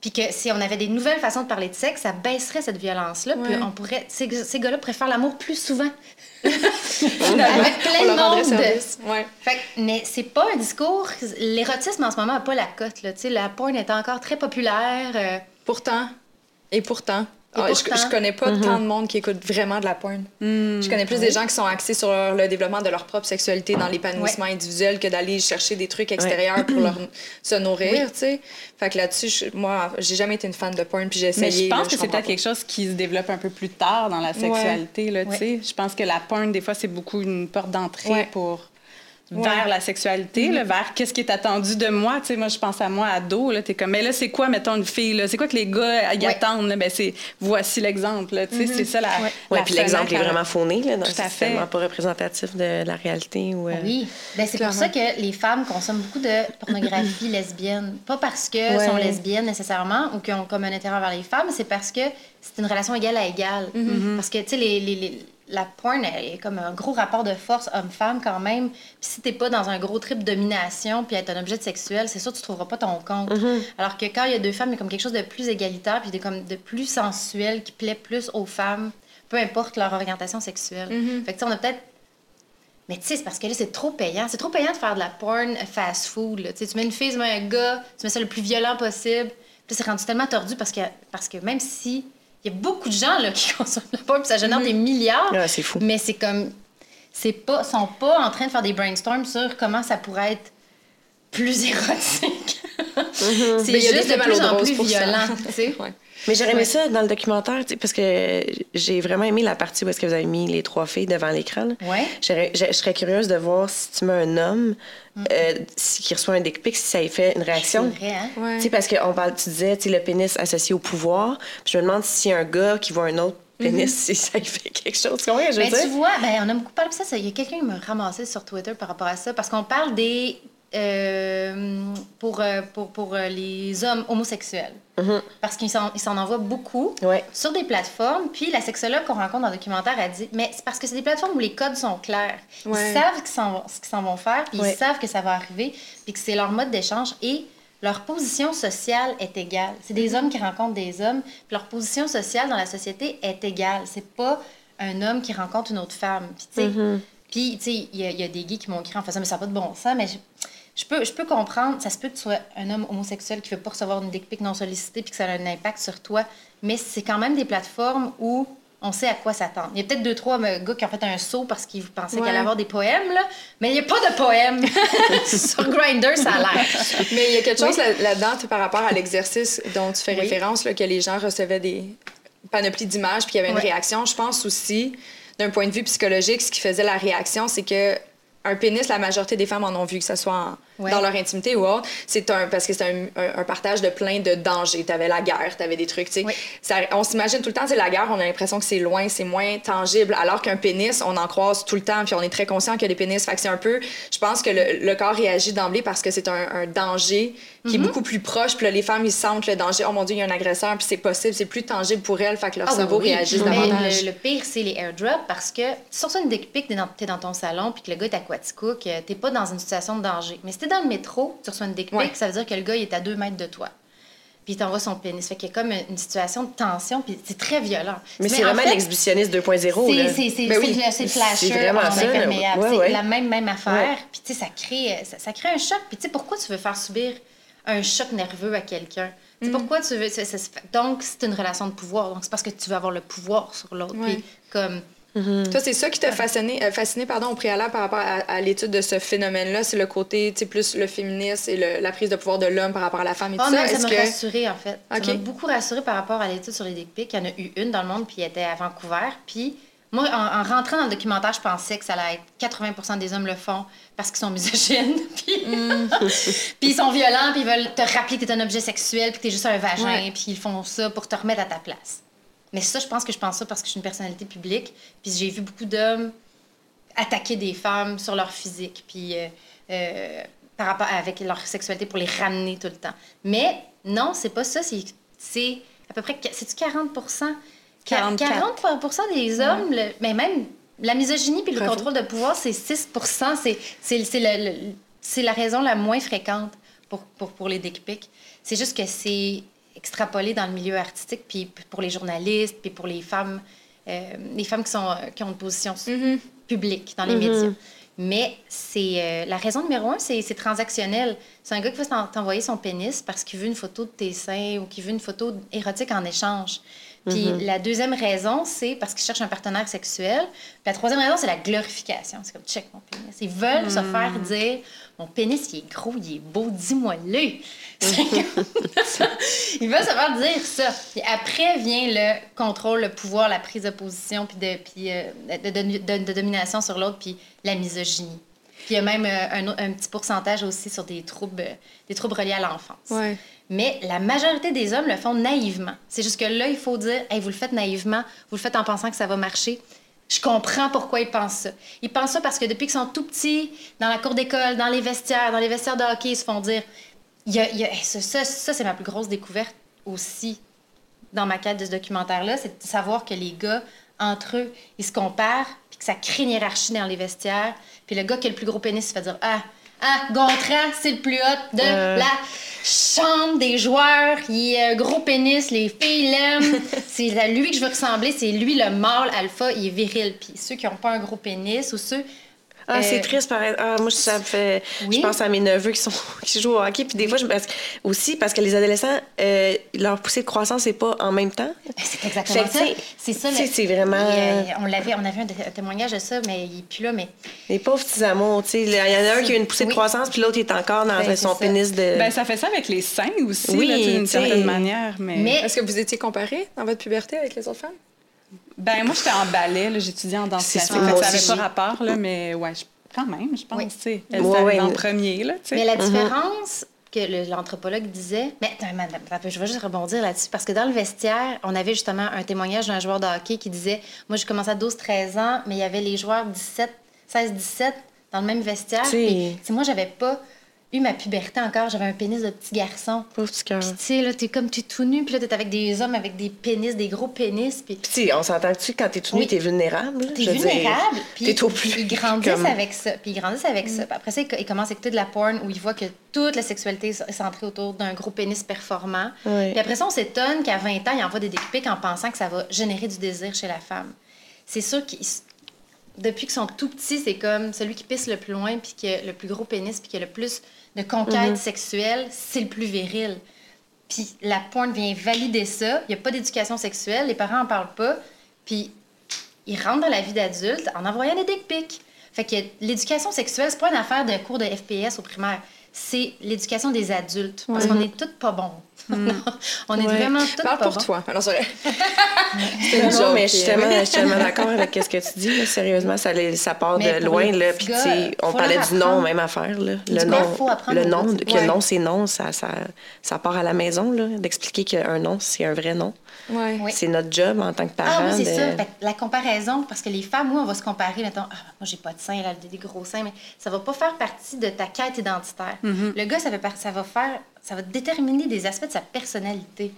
puis que si on avait des nouvelles façons de parler de sexe, ça baisserait cette violence-là. Puis on pourrait... Ces, ces gars-là pourraient faire l'amour plus souvent. Avec plein de monde. Ouais. Fait que- mais c'est pas un discours... L'érotisme, en ce moment, n'a pas la cote. Là. Tu sais, La porn est encore très populaire. euh, Pourtant, et pourtant, Ah, je-. Je, connais pas tant de monde qui écoute vraiment de la porn. Hmm. Je connais plus des gens qui sont axés sur leur- le développement de leur propre sexualité dans l'épanouissement individuel que d'aller chercher des trucs extérieurs pour leur, se nourrir, tu sais. Fait que là-dessus, je- moi, j'ai jamais été une fan de porn, puis j'ai Mais essayé. je pense là, que c'est peut-être quelque chose qui se développe un peu plus tard dans la sexualité. Là, tu Ouais. sais. Je pense que la porn, des fois, c'est beaucoup une porte d'entrée Ouais. vers la sexualité, là, vers qu'est-ce qui est attendu de moi. Tu sais, moi, je pense à moi, ado, là, t'es comme, mais là, c'est quoi, mettons, une fille, là? C'est quoi que les gars y Ouais. attendent, là? Ben, c'est, voici l'exemple, tu sais, c'est ça la... Ouais. Oui, la puis l'exemple est vraiment fauné, là, donc Tout à c'est tellement pas représentatif de la réalité. Ou, euh, Oui, ben, c'est pour ça que les femmes consomment beaucoup de pornographie lesbienne. Pas parce qu'elles Ouais. sont lesbiennes nécessairement ou qu'elles ont comme un intérêt envers les femmes, c'est parce que c'est une relation égale à égale. Parce que, tu sais, les, les, les, la porn elle est comme un gros rapport de force homme-femme quand même. Puis si t'es pas dans un gros trip de domination puis être un objet sexuel, c'est sûr que tu trouveras pas ton compte. Mm-hmm. Alors que quand il y a deux femmes, il y a comme quelque chose de plus égalitaire puis de, comme de plus sensuel qui plaît plus aux femmes, peu importe leur orientation sexuelle. Mm-hmm. Fait que tu sais, on a peut-être mais tu sais, c'est parce que là, c'est trop payant. C'est trop payant de faire de la porn fast-food. Tu mets une fille, tu mets un gars, tu mets ça le plus violent possible. Puis c'est rendu tellement tordu parce que, parce que même si... Il y a beaucoup de gens là, qui consomment de la porn, puis ça génère des milliards. Ouais, c'est fou. Mais c'est comme... C'est pas... sont pas en train de faire des brainstorms sur comment ça pourrait être plus érotique. c'est Mais il y a des juste de plus en plus violent, tu sais. Ouais. Mais j'aurais aimé ça dans le documentaire, tu sais, parce que j'ai vraiment aimé la partie où est-ce que vous avez mis les trois filles devant l'écran. Ouais. Je serais curieuse de voir si tu mets un homme euh, si- qui reçoit un dick pic, si ça y fait une réaction. C'est vrai, hein? Ouais. Tu sais, parce que on parle, tu disais, tu sais, le pénis associé au pouvoir. Puis je me demande si un gars qui voit un autre pénis, si ça y fait quelque chose. Tu que je veux Ben, tu dire? vois, ben, on a beaucoup parlé de ça. ça- Il y a quelqu'un qui m'a ramassé sur Twitter par rapport à ça. Parce qu'on parle des. Euh, pour, euh, pour, pour euh, les hommes homosexuels. Parce qu'ils s'en ils envoient beaucoup Ouais. sur des plateformes. Puis la sexologue qu'on rencontre dans le documentaire a dit Mais c'est parce que c'est des plateformes où les codes sont clairs. Ouais. Ils savent ce qu'ils s'en vont faire, puis Ouais. ils savent que ça va arriver, puis que c'est leur mode d'échange. Et leur position sociale est égale. C'est des hommes qui rencontrent des hommes, puis leur position sociale dans la société est égale. C'est pas un homme qui rencontre une autre femme. Puis, tu sais, il y, a- il y a des gays qui m'ont écrit en faisant, mais ça n'a pas de bon sens, mais je, peux, je peux comprendre, ça se peut que tu sois un homme homosexuel qui ne veut pas recevoir une dick pic non sollicitée puis que ça a un impact sur toi, mais c'est quand même des plateformes où on sait à quoi s'attendre. Il y a peut-être deux, trois euh, gars qui ont fait un saut parce qu'ils pensaient qu'il Ouais. allait avoir des poèmes, là, mais il n'y a pas de poèmes. sur Grindr, ça a l'air. Mais il y a quelque chose là- là-dedans par rapport à l'exercice dont tu fais Oui. référence, là, que les gens recevaient des panoplies d'images puis qu'il y avait une réaction. Je pense aussi, d'un point de vue psychologique, ce qui faisait la réaction, c'est que un pénis, la majorité des femmes en ont vu, que ce soit en- Ouais. dans leur intimité ou autre. C'est un, parce que c'est un, un- un partage de plein de dangers. Tu avais la guerre, tu avais des trucs. tu sais. Oui. On s'imagine tout le temps, c'est la guerre, on a l'impression que c'est loin, c'est moins tangible, alors qu'un pénis, on en croise tout le temps, puis on est très conscient a des pénis. Fait que c'est un peu, je pense que le, le corps réagit d'emblée parce que c'est un, un danger qui Mm-hmm. est beaucoup plus proche. Puis là, les femmes, ils sentent le danger. Oh mon Dieu, il y a un agresseur, puis c'est possible, c'est plus tangible pour elles. Fait que leur oui, cerveau oui. réagit davantage. Le, le pire, c'est les airdrops parce que ça une dick pic, t'es dans, dans ton salon, puis que le gars est à Quaticook, euh, t'es pas dans une situation de danger. Mais si t'es dans le métro, tu reçois une dick pic, Ouais. ça veut dire que le gars il est à deux mètres de toi. Puis il t'envoie son pénis. Fait qu'il y a comme une situation de tension, puis c'est très violent. Mais c'est en vraiment l'exhibitionniste 2.0. là. c'est c'est- c'est- Ben oui. c'est- c'est flasher C'est vraiment en imperméable. Ouais, c'est la même, même affaire. Puis tu sais, ça crée, ça, ça crée un choc. Puis tu sais, pourquoi tu veux faire subir un choc nerveux à quelqu'un? Tu sais, Pourquoi tu veux... donc, c'est une relation de pouvoir. Donc, c'est parce que tu veux avoir le pouvoir sur l'autre. Puis comme... Toi, c'est ça qui t'a fasciné, euh, fasciné pardon, au préalable par rapport à, à l'étude de ce phénomène-là. C'est le côté, tu sais, plus le féminisme et le- la prise de pouvoir de l'homme par rapport à la femme et Ah, tout ça. ça m'a que... rassurée, en fait. Ok. Ça m'a beaucoup rassurée par rapport à l'étude sur les dick pics. Il y en a eu une dans le monde, puis elle était à Vancouver. Puis moi, en, en rentrant dans le documentaire, je pensais que ça allait être 80 des hommes le font parce qu'ils sont misogynes. puis... Mm. puis ils sont violents, puis ils veulent te rappeler que t'es un objet sexuel, puis que t'es juste un vagin, Ouais. puis ils font ça pour te remettre à ta place. Mais ça, je pense que je pense ça parce que je suis une personnalité publique, puis j'ai vu beaucoup d'hommes attaquer des femmes sur leur physique, puis euh, euh, par rapport avec leur sexualité pour les ramener tout le temps. Mais non, c'est pas ça. C'est, à peu près, c'est-tu 40 Quar- 44. 40% des hommes, le- mais même la misogynie puis le contrôle de pouvoir, c'est 6 C'est, c'est, c'est, le- le- c'est la raison la moins fréquente pour, pour, pour les dick pics. C'est juste que c'est extrapolé dans le milieu artistique, puis pour les journalistes, puis pour les femmes, euh, les femmes qui, sont, qui ont une position Mhm. publique dans les médias. Mais c'est euh, la raison numéro un, c'est transactionnel. C'est un gars qui va t'en- t'envoyer son pénis parce qu'il veut une photo de tes seins ou qu'il veut une photo érotique en échange. Puis la deuxième raison, c'est parce qu'il cherche un partenaire sexuel. Puis la troisième raison, c'est la glorification. C'est comme check mon pénis. Ils veulent se faire dire mon pénis, il est gros, il est beau, dis-moi-le. Veulent se faire dire ça. Puis après vient le contrôle, le pouvoir, la prise de position, puis de, puis, euh, de, de- de- de domination sur l'autre, puis la misogynie. Puis il y a même euh, un, petit pourcentage aussi sur des troubles, euh, des troubles reliés à l'enfance. Ouais. Mais la majorité des hommes le font naïvement. C'est juste que là, il faut dire, hey, vous le faites naïvement, vous le faites en pensant que ça va marcher. Je comprends pourquoi ils pensent ça. Ils pensent ça parce que depuis qu'ils sont tout petits, dans la cour d'école, dans les vestiaires, dans les vestiaires de hockey, ils se font dire, ça, c'est ma plus grosse découverte aussi dans ma quête de ce documentaire-là, c'est de savoir que les gars entre eux, ils se comparent, puis que ça crée une hiérarchie dans les vestiaires. Puis le gars qui a le plus gros pénis, il fait dire Ah, ah, Gontran, c'est le plus hot de Euh. la chambre des joueurs. Il a un gros pénis, les filles l'aiment. c'est à lui que je veux ressembler, c'est lui le mâle alpha, il est viril. Puis ceux qui n'ont pas un gros pénis ou ceux. Ah, euh, c'est triste, pareil. Ah, moi, ça me fait. Oui. Je pense à mes neveux qui, sont... qui jouent au hockey. Puis des fois, je... parce... aussi, parce que les adolescents, euh, leur poussée de croissance, c'est pas en même temps. Ben, C'est exactement Fait ça. C'est ça. le- c'est vraiment- euh, on, l'avait, on avait un, témoignage de ça, mais il plus là. Mais Les pauvres petits amours, tu sais. Il y en a un qui a une poussée de croissance, puis l'autre, est encore dans Ben, son pénis de. Ben, ça fait ça avec les seins aussi, Oui, d'une certaine manière. Mais, Mais- Est-ce que vous étiez comparée dans votre puberté avec les autres femmes? Ben, moi, j'étais en ballet, là, j'étudiais en danse classique. ça, n'avait pas rapport, là, mais ouais, je- quand même, je pense, Oui. tu sais. Elle en mais- premier, là, tu sais. Mais la Mhm. différence que l'anthropologue disait, mais attends, madame, attends, je vais juste rebondir là-dessus, parce que dans le vestiaire, on avait justement un témoignage d'un joueur de hockey qui disait, moi j'ai commencé à 12-13 ans, mais il y avait les joueurs 17, 16-17 dans le même vestiaire. Puis, moi j'avais pas eu ma puberté encore, j'avais un pénis de petit garçon. Pauvre petit cœur. Puis tu sais, là, t'es comme, t'es tout nu, puis là, t'es avec des hommes avec des pénis, des gros pénis, puis tu sais, on s'entend-tu quand t'es tout nu, Oui. t'es vulnérable? T'es vulnérable. Puis T'es au plus. Ils grandissent comme- avec ça. Puis ils grandissent avec ça. Puis après ça, ils, ils commencent à écouter de la porn où ils voient que toute la sexualité est centrée autour d'un gros pénis performant. Oui. Puis après ça, on s'étonne qu'à 20 ans, ils envoient des dick pics en pensant que ça va générer du désir chez la femme. C'est sûr qu'ils depuis qu'ils sont tout petits, c'est comme celui qui pisse le plus loin, puis qui a le plus gros pénis, puis qui a le plus de conquêtes sexuelles, c'est le plus viril. Puis la porn vient valider ça. Il n'y a pas d'éducation sexuelle, les parents n'en parlent pas. Puis ils rentrent dans la vie d'adulte en envoyant des dick pics. Fait que l'éducation sexuelle, c'est pas une affaire de cours de FPS au primaire. C'est l'éducation des adultes. Parce qu'on est toutes pas bons. on est Ouais. vraiment toutes Parle pas pour toi. Alors, c'est vrai. Non, mais je suis puis, euh, tellement, je suis tellement d'accord avec ce que tu dis. là. Sérieusement, ça, ça part Mais de loin. Là, puis, on faut parlait du nom, même affaire. Là. Le nom, le nom, que Ouais. nom, c'est non, ça, ça, ça part à la maison, là, d'expliquer qu'un nom, c'est un vrai nom. Ouais. C'est notre job en tant que Ah parent. oui, c'est de- ça. La comparaison, parce que les femmes, oui, on va se comparer, mettons, ah, moi, j'ai pas de seins, elle a des gros seins, mais ça va pas faire partie de ta quête identitaire. Le gars, ça va faire, ça va déterminer des aspects de sa personnalité.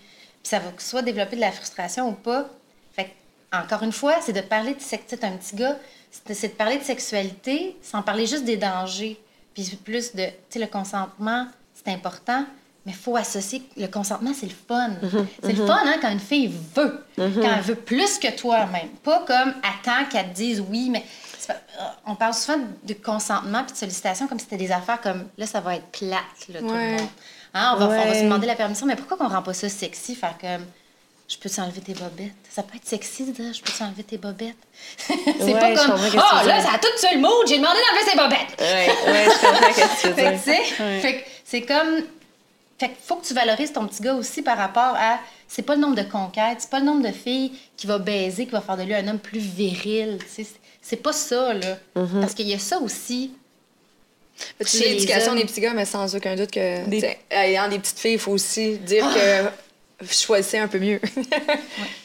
Puis ça va soit développer de la frustration ou pas. Fait que, encore une fois, c'est de parler de sex- tu sais, un petit gars, c'est de, parler de sexualité sans parler juste des dangers. Puis plus de, tu sais, le consentement, c'est important, mais il faut associer, le consentement, c'est le fun. C'est le fun, hein, quand une fille veut. Quand elle veut plus que toi-même. Pas comme attends qu'elle te dise oui, mais pas- euh, on parle souvent de consentement puis de sollicitation comme si c'était des affaires comme là, ça va être plate, là, tout le monde. Hein, on, va, on va se demander la permission, mais pourquoi qu'on rend pas ça sexy? Faire comme je peux t'enlever tes bobettes? Ça peut être sexy de dire je peux t'enlever tes bobettes? c'est Ouais, pas comme oh là, ça a tout tué le mood, j'ai demandé d'enlever ses bobettes. Ouais, ouais, je comprends ce que tu veux Fait que, dire. tu sais, fait que c'est comme. Fait que faut que tu valorises ton petit gars aussi par rapport à. C'est pas le nombre de conquêtes, c'est pas le nombre de filles qui va baiser, qui va faire de lui un homme plus viril. C'est pas ça, là. Mm-hmm. Parce qu'il y a ça aussi. C'est l'éducation des petits gars, mais sans aucun doute que, Des- ayant des petites filles, il faut aussi dire que choisissez un peu mieux.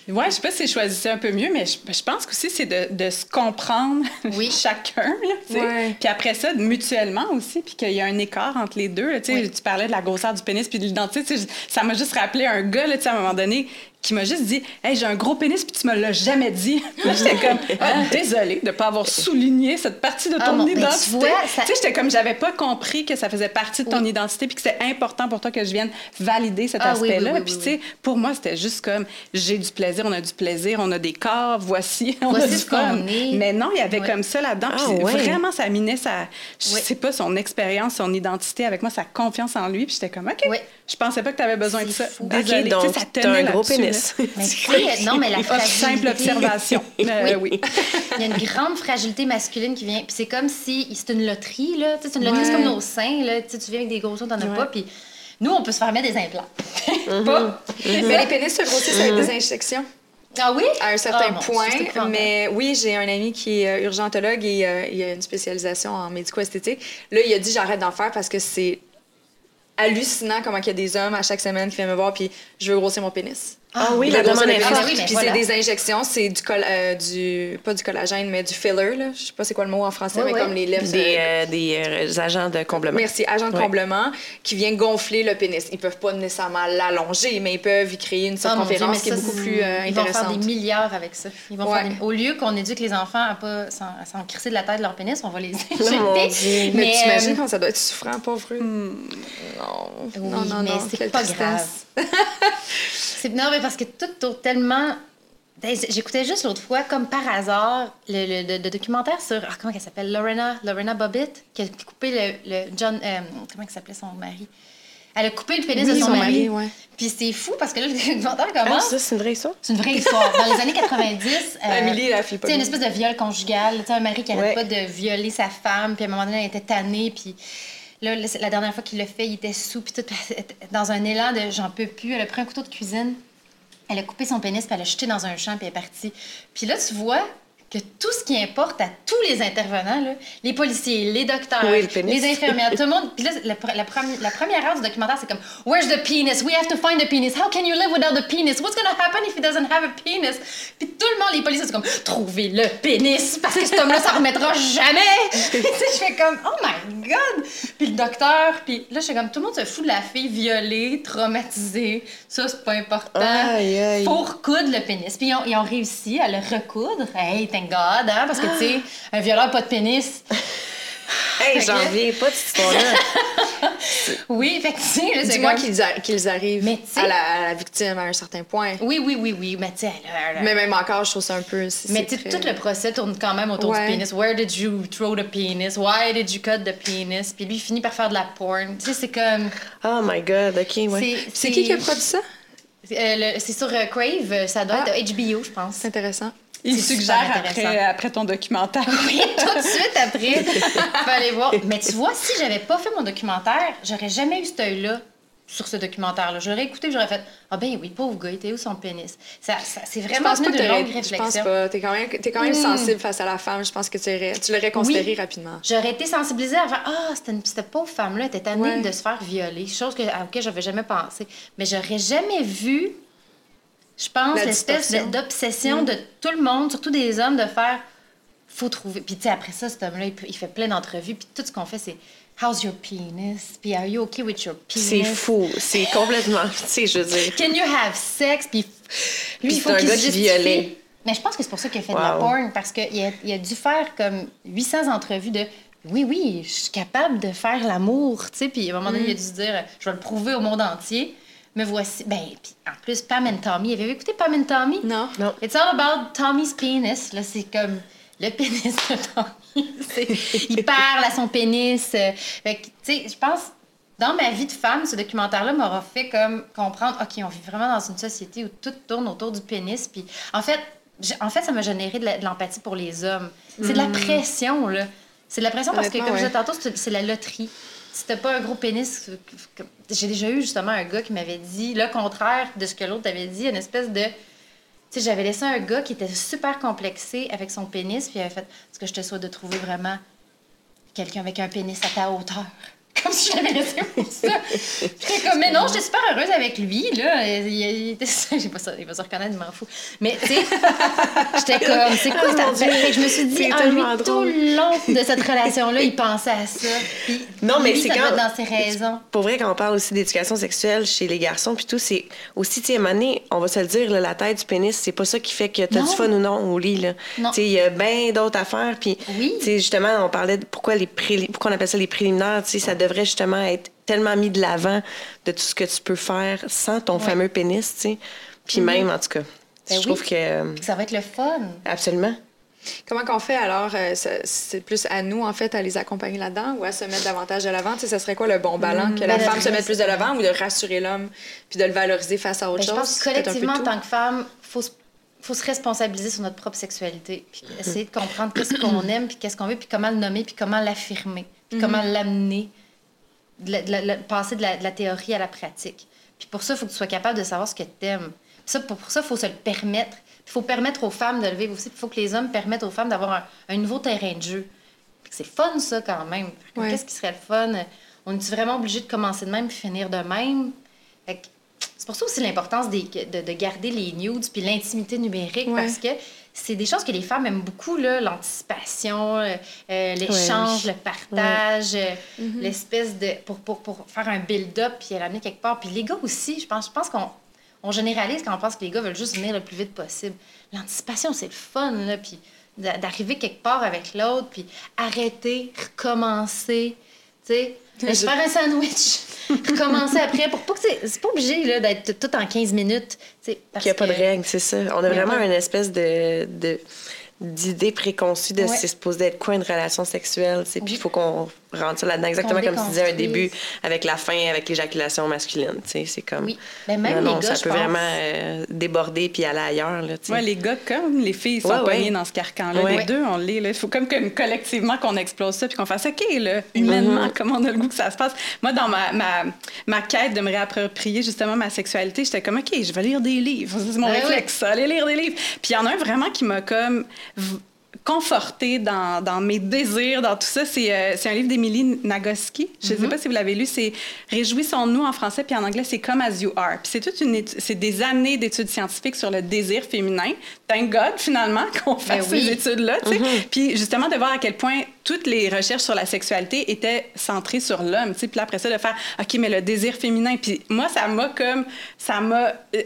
Ouais, je sais pas si choisissait un peu mieux, mais je, je pense aussi c'est de, de se comprendre Oui. chacun, là. Ouais. Puis après ça, mutuellement aussi, puis qu'il y a un écart entre les deux. là, tu sais. Oui. Tu parlais de la grosseur du pénis puis de l'identité. Ça m'a juste rappelé un gars, là, à un moment donné, qui m'a juste dit Hey, j'ai un gros pénis, puis tu me l'as jamais dit. Là, j'étais comme ah, Désolée de ne pas avoir souligné cette partie de Ah ton ben, tu identité. ça- sais, j'étais comme j'avais pas compris que ça faisait partie de ton Oui. identité, puis que c'est important pour toi que je vienne valider cet Ah aspect-là. oui, oui, puis, oui. tu sais, pour moi, c'était juste comme j'ai du plaisir, on a du plaisir, on a des corps, voici, on a du est. Mais non, il y avait comme ça là-dedans. Puis vraiment, ça minait sa, je sais pas, son expérience, son identité avec moi, sa confiance en lui. Puis j'étais comme, OK, je pensais pas que tu avais besoin de ça. Désolée. OK, donc, ça tenait un gros pénis. Là. Mais tu sais, non, mais la fragilité. Simple observation. Euh, oui. Il y a une grande fragilité masculine qui vient. Puis c'est comme si c'est une loterie, là. C'est une loterie, Ouais. c'est comme nos seins, là. Tu viens avec des gros seins, t'en as Ouais. pas. Puis nous, on peut se faire mettre des implants. Mm-hmm. Pas. Mais les pénis se grossissent avec des injections Ah oui? à un certain Ah, point. mais oui, j'ai un ami qui est euh, urgentologue et euh, il a une spécialisation en médico-esthétique. Là, il a dit j'arrête d'en faire parce que c'est hallucinant comment il y a des hommes à chaque semaine qui viennent me voir puis je veux grossir mon pénis. Ah oui, la dose demande de est forte. oui, mais Puis voilà. c'est des injections, c'est du, coll- euh, du. Pas du collagène, mais du filler, là. Je sais pas c'est quoi le mot en français, Ouais, mais ouais. comme les lèvres. Des, euh, des euh, agents de comblement. Merci, agent de Ouais. comblement qui vient gonfler le pénis. Ils peuvent pas nécessairement l'allonger, mais ils peuvent y créer une Ah, circonférence mais qui est ça, beaucoup c'est- plus euh, Ils vont faire intéressante. des milliards avec ça. Ils vont Ouais. faire des- Au lieu qu'on éduque les enfants à pas s'en, crisser de la tête de leur pénis, on va les Oh, mon injecter. Dieu. Mais, tu imagines euh, quand ça doit être souffrant, pauvre eux? Hmm. Non. Oui, non, non, mais non. c'est pas grave. c'est non, mais parce que tout tourne tellement. Ben, J'écoutais juste l'autre fois, comme par hasard, le, le- le- le documentaire sur. Ah, comment elle s'appelle Lorena, Lorena Bobbitt, qui a coupé le. John. euh, comment s'appelait son mari? Elle a coupé le pénis Oui, de son, son mari. mari, ouais. Puis c'est fou parce que là, le documentaire Ah, commence. ça, c'est une vraie histoire? c'est une vraie histoire. Dans les années 90. euh, Amélie, la fille tu sais, une espèce de viol conjugal. Tu un mari qui Ouais. arrête pas de violer sa femme, puis à un moment donné, elle était tannée, puis là, la dernière fois qu'il l'a fait, il était sous, puis tout, dans un élan de j'en peux plus, elle a pris un couteau de cuisine, elle a coupé son pénis, puis elle l'a jeté dans un champ, puis elle est partie. Puis là, tu vois que tout ce qui importe à tous les intervenants, là, les policiers, les docteurs, Oui, le pénis. les infirmières, tout le monde. Puis là, la, la la première heure du documentaire, c'est comme Where's the penis? We have to find the penis. How can you live without the penis? What's gonna happen if he doesn't have a penis? Puis tout le monde, les policiers, c'est comme Trouvez le pénis parce que cet homme-là, ça remettra jamais. Tu sais, je fais comme Oh my God! Puis le docteur, puis là, je fais comme Tout le monde se fout de la fille violée, traumatisée. Ça, c'est pas important. Aïe, aïe. Faut recoudre le pénis. Puis ils ont, ils ont réussi à le recoudre. Hey, thank God, hein? Parce que, tu sais, un violeur, pas de pénis. Hey, j'en reviens pas de cette histoire-là. Oui, là, c'est comme- qu'ils qu'ils arrivent à, la, à la victime à un certain point. Oui, oui, oui, oui. Mais tu Mais même encore, je trouve ça un peu. Mais tu tout le procès tourne quand même autour Ouais. du pénis. Where did you throw the penis? Why did you cut the penis? Puis lui, il finit par faire de la porn. Tu sais, c'est comme. Oh my God, OK, ouais. c'est- qui qui a produit ça? Euh, c'est sur euh, Crave, ça doit Ah. être HBO, je pense. C'est intéressant. Il suggère après, après ton documentaire. Oui, tout de suite après. Peux aller voir. Mais tu vois, si j'avais pas fait mon documentaire, j'aurais jamais eu cet œil-là sur ce documentaire-là. J'aurais écouté j'aurais fait Ah ben oui, pauvre gars, il était où son pénis? Ça, ça- c'est vraiment de t'aurais- longues Je pense pas. T'es quand même, t'es quand même Hmm. sensible face à la femme. Je pense que tu, aurais- tu l'aurais considéré Oui. rapidement. J'aurais été sensibilisée à faire Ah, c'était une- cette pauvre femme-là était tannée Ouais. de se faire violer, chose que, à laquelle j'avais jamais pensé. Mais j'aurais jamais vu, je pense, l'espèce d'obsession Mm. de tout le monde, surtout des hommes, de faire faut trouver. Puis, tu sais, après ça, cet homme-là, il, fait plein d'entrevues, puis tout ce qu'on fait, c'est How's your penis? Puis, are you okay with your penis? C'est fou. C'est complètement... Tu sais, je veux dire... Can you have sex? Puis, lui, Puis il faut qu'il violait. Mais je pense que c'est pour ça qu'il a fait de la porn, parce qu'il a, il a dû faire comme 800 entrevues de oui, oui, je suis capable de faire l'amour, tu sais. Puis à un moment donné, il a dû se dire je vais le prouver au monde entier. Me voici. Ben, puis en plus, Pam and Tommy. Avez-vous écouté Pam and Tommy? Non? Non. It's all about Tommy's penis. Là, c'est comme le pénis de Tommy. Il parle à son pénis. euh, Fait que, tu sais, je pense, dans ma vie de femme, ce documentaire-là m'aura fait comme comprendre, OK, on vit vraiment dans une société où tout tourne autour du pénis. Puis, en fait, en fait, ça m'a généré de l'empathie pour les hommes. C'est de la pression, là. C'est de la pression parce que, comme je disais tantôt, c'est la loterie. T'as pas un gros pénis, j'ai déjà eu justement un gars qui m'avait dit le contraire de ce que l'autre avait dit, une espèce de. Tu j'avais laissé un gars qui était super complexé avec son pénis, puis il avait fait Est-ce que je te souhaite de trouver vraiment quelqu'un avec un pénis à ta hauteur? Comme si je l'avais laissé pour ça. J'étais comme, mais non, j'étais super heureuse avec lui, là. Il, j'ai pas ça, il va se reconnaître, il m'en fout. Mais, tu sais, j'étais comme, c'est quoi Oh. Fait que je me suis dit, ah, lui, tout le long de cette relation-là, il pensait à ça. Puis, Non, mais lui, c'est quand- dans ses raisons. Pour vrai, quand on parle aussi d'éducation sexuelle chez les garçons, puis tout, c'est aussi, tu sais, donné, on va se le dire, là, la tête du pénis, c'est pas ça qui fait que t'as du fun ou non au lit. là. Non. Tu sais, il y a bien d'autres affaires. Puis, Oui. tu sais, justement, on parlait de pourquoi, les pré- pourquoi on appelle ça les préliminaires. Tu sais, ça devrait justement être tellement mis de l'avant de tout ce que tu peux faire sans ton fameux pénis, tu sais. Puis même, en tout cas, Ben je oui. trouve que... euh, Ça va être le fun. Absolument. Comment qu'on fait alors? euh, c'est plus à nous, en fait, à les accompagner là-dedans ou à se mettre davantage de l'avant? Tu sais, ça serait quoi le bon ballon? que la ben, femme se mette plus de l'avant ou de rassurer l'homme puis de le valoriser face à autre Ben, je chose? pense que collectivement, en tant que femme, il faut, se- faut se responsabiliser sur notre propre sexualité. Puis essayer de comprendre qu'est-ce qu'on aime, puis qu'est-ce qu'on veut, puis comment le nommer, puis comment l'affirmer, puis comment l'amener, de la- de la- la- passer de la, de la théorie à la pratique. Puis pour ça, il faut que tu sois capable de savoir ce que tu aimes. Ça, pour, pour ça, il faut se le permettre. Il faut permettre aux femmes de le vivre aussi. Il faut que les hommes permettent aux femmes d'avoir un, un nouveau terrain de jeu. C'est fun, ça, quand même. Ouais. Qu'est-ce qui serait le fun? On est vraiment obligé de commencer de même puis finir de même? C'est pour ça aussi l'importance de, de garder les nudes puis l'intimité numérique Ouais. parce que c'est des choses que les femmes aiment beaucoup, là, l'anticipation, euh, euh, l'échange, le partage, euh, l'espèce de... Pour, pour, pour faire un build-up puis l'amener quelque part. Puis les gars aussi, je pense, je pense qu'on on généralise quand on pense que les gars veulent juste venir le plus vite possible. L'anticipation, c'est le fun, là, puis d'a- d'arriver quelque part avec l'autre, puis arrêter, recommencer, tu sais, Je- se faire un sandwich, recommencer après, pour pas que c'est... C'est pas obligé, là, d'être tout en 15 minutes, parce Qu'il n'y a pas de règles, c'est ça. On a vraiment une espèce de, de- d'idée préconçue de Ouais. c'est supposé être quoi une relation sexuelle. Puis il faut qu'on rentre ça là-dedans, exactement comme tu disais au début, avec la fin, avec l'éjaculation masculine. tu sais. C'est comme. Oui. Ben, même non, les non, gars, ça peut pense. vraiment euh, déborder puis aller ailleurs. Là, tu sais. Ouais, les gars comme les filles sont Ouais, ouais. pognés dans ce carcan-là. Ouais. Les deux, on l'est. là. Il faut comme que collectivement qu'on explose ça puis qu'on fasse OK, là, humainement, comment on a le goût que ça se passe? Moi, dans ma, ma, ma quête de me réapproprier justement ma sexualité, j'étais comme OK, je vais lire des livres. C'est mon Ben réflexe, ça, aller lire des livres. Puis il y en a un vraiment qui m'a comme confortée dans, dans mes désirs, dans tout ça. C'est euh, un livre d'Émilie Nagoski. Je ne sais pas si vous l'avez lu. C'est Réjouissons-nous en français, puis en anglais, c'est Come as you are. Puis c'est toute une c'est des années d'études scientifiques sur le désir féminin. Thank God, finalement, qu'on fasse oui. ces études-là. tu sais. Puis justement, de voir à quel point toutes les recherches sur la sexualité étaient centrées sur l'homme. Puis après ça, de faire OK, mais le désir féminin. Puis moi, ça m'a comme. Ça m'a. euh,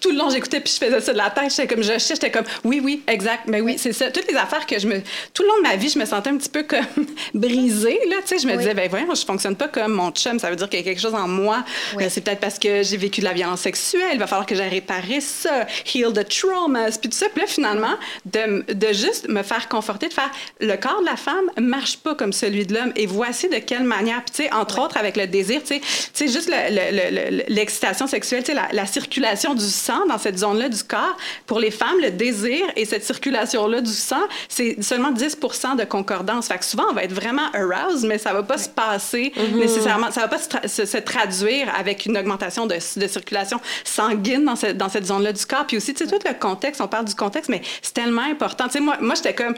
tout le long, j'écoutais, puis je faisais ça de la tête. J'étais comme, je cherchais, j'étais comme, oui, oui, exact. Mais oui, c'est ça. Toutes les affaires que je me. Tout le long de ma vie, je me sentais un petit peu comme brisée, là. Tu sais, je me Oui. disais, ben voyons, je fonctionne pas comme mon chum. Ça veut dire qu'il y a quelque chose en moi. Oui. Euh, c'est peut-être parce que j'ai vécu de la violence sexuelle. Il va falloir que j'aille réparer ça, heal the traumas, puis tout ça. Puis là, finalement, de, de juste me faire conforter, de faire le corps de la femme marche pas comme celui de l'homme. Et voici de quelle manière. Puis, tu sais, entre autres, avec le désir, tu sais, tu sais, juste le- le- le- le- l'excitation sexuelle, tu sais, la, la circulation du sang dans cette zone-là du corps. Pour les femmes, le désir et cette circulation-là du sang, c'est seulement 10% de concordance. Fait que souvent, on va être vraiment aroused, mais ça va pas se passer nécessairement, ça va pas se, tra- se- se traduire avec une augmentation de, de circulation sanguine dans, cette- dans cette zone-là du corps. Puis aussi, tu sais, tout le contexte, on parle du contexte, mais c'est tellement important. Tu sais, moi, moi j'étais comme,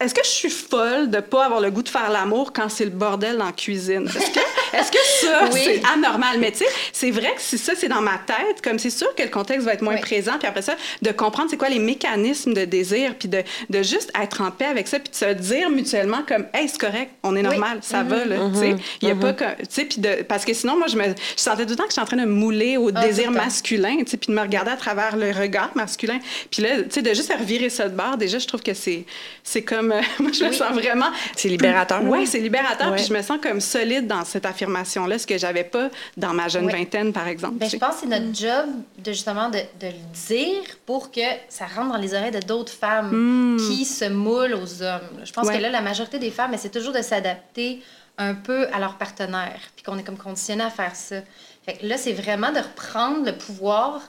est-ce que je suis folle de pas avoir le goût de faire l'amour quand c'est le bordel dans la cuisine? Est-ce que, est-ce que ça, Oui. c'est anormal? Mais tu sais, c'est vrai que si ça, c'est dans ma tête, comme c'est sûr que le contexte va être moins Oui. présent, puis après ça, de comprendre c'est quoi les mécanismes de désir, puis de, de juste être en paix avec ça, puis de se dire mutuellement comme, hey, c'est correct, on est normal, ça va, là, tu sais. Il y a pas que, tu sais, puis de, parce que sinon, moi, je me, je sentais tout le temps que j'étais en train de me mouler au Ah, désir masculin, tu sais, puis de me regarder à travers le regard masculin. Puis là, tu sais, de juste revirer ça de bord, déjà, je trouve que c'est, c'est comme, euh, moi, je me Oui. sens vraiment. C'est libérateur, Ouais, là. c'est libérateur, puis je me sens comme solide dans cette affirmation-là, ce que j'avais pas dans ma jeune Oui. vingtaine, par exemple. Ben, tu je pense que c'est notre job de justement de, de le dire pour que ça rentre dans les oreilles de d'autres femmes qui se moulent aux hommes. Je pense. Ouais. que là, la majorité des femmes, c'est toujours de s'adapter un peu à leur partenaire, puis qu'on est comme conditionné à faire ça. Fait que là, c'est vraiment de reprendre le pouvoir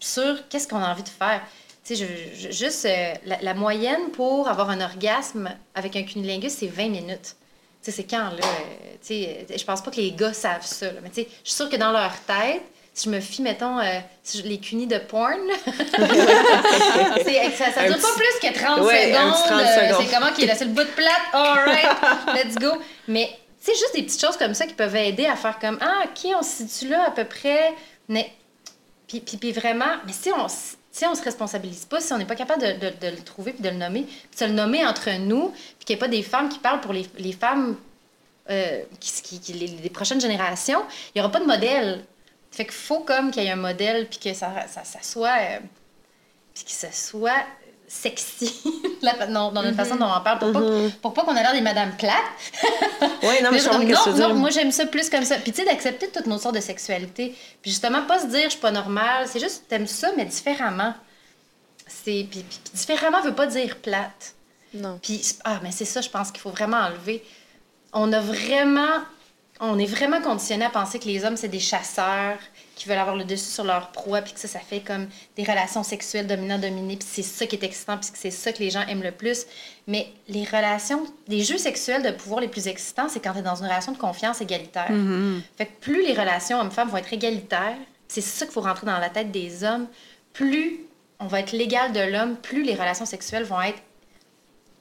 sur qu'est-ce qu'on a envie de faire. Tu sais, je- je- juste euh, la, la moyenne pour avoir un orgasme avec un cunilingus, c'est 20 minutes. Tu sais, c'est quand, là? euh, tu sais, je pense pas que les gars savent ça, là. Mais tu sais, je suis sûre que dans leur tête, si je me fie, mettons, euh, les cunis de porn, ça, ça dure petit- pas plus que 30 Ouais, un secondes. petit 30 euh. C'est comment qui est là, c'est le bout de plate. All right, let's go. Mais c'est juste des petites choses comme ça qui peuvent aider à faire comme Ah, OK, on se situe là à peu près. Mais, puis, puis, puis vraiment, mais si on, si on se responsabilise pas, si on n'est pas capable de, de- de le trouver puis de le nommer, puis de se le nommer entre nous, puis qu'il n'y ait pas des femmes qui parlent pour les, les femmes, euh, qui, qui- qui- les, les prochaines générations, il n'y aura pas de modèle. Fait qu'il faut comme qu'il y ait un modèle, puis que ça, ça, ça soit. euh, puis que ça soit sexy la- non, dans notre façon dont on en parle, pour, pas, pour pas qu'on ait l'air des madames plates. Oui, non, mais je comme, non, non, moi j'aime ça plus comme ça. Puis tu sais, d'accepter toutes nos sortes de sexualité. Puis justement, pas se dire je suis pas normale. C'est juste t'aimes ça, mais différemment. C'est, puis, puis- puis différemment veut pas dire plate. Non. Puis, ah, mais c'est ça, je pense qu'il faut vraiment enlever. On a vraiment. On est vraiment conditionné à penser que les hommes, c'est des chasseurs qui veulent avoir le dessus sur leur proie, puis que ça, ça fait comme des relations sexuelles dominant-dominé, puis c'est ça qui est excitant, puis que c'est ça que les gens aiment le plus. Mais les relations, les jeux sexuels de pouvoir les plus excitants, c'est quand tu es dans une relation de confiance égalitaire. Fait que plus les relations hommes-femmes vont être égalitaires, c'est ça qu'il faut rentrer dans la tête des hommes, plus on va être l'égal de l'homme, plus les relations sexuelles vont être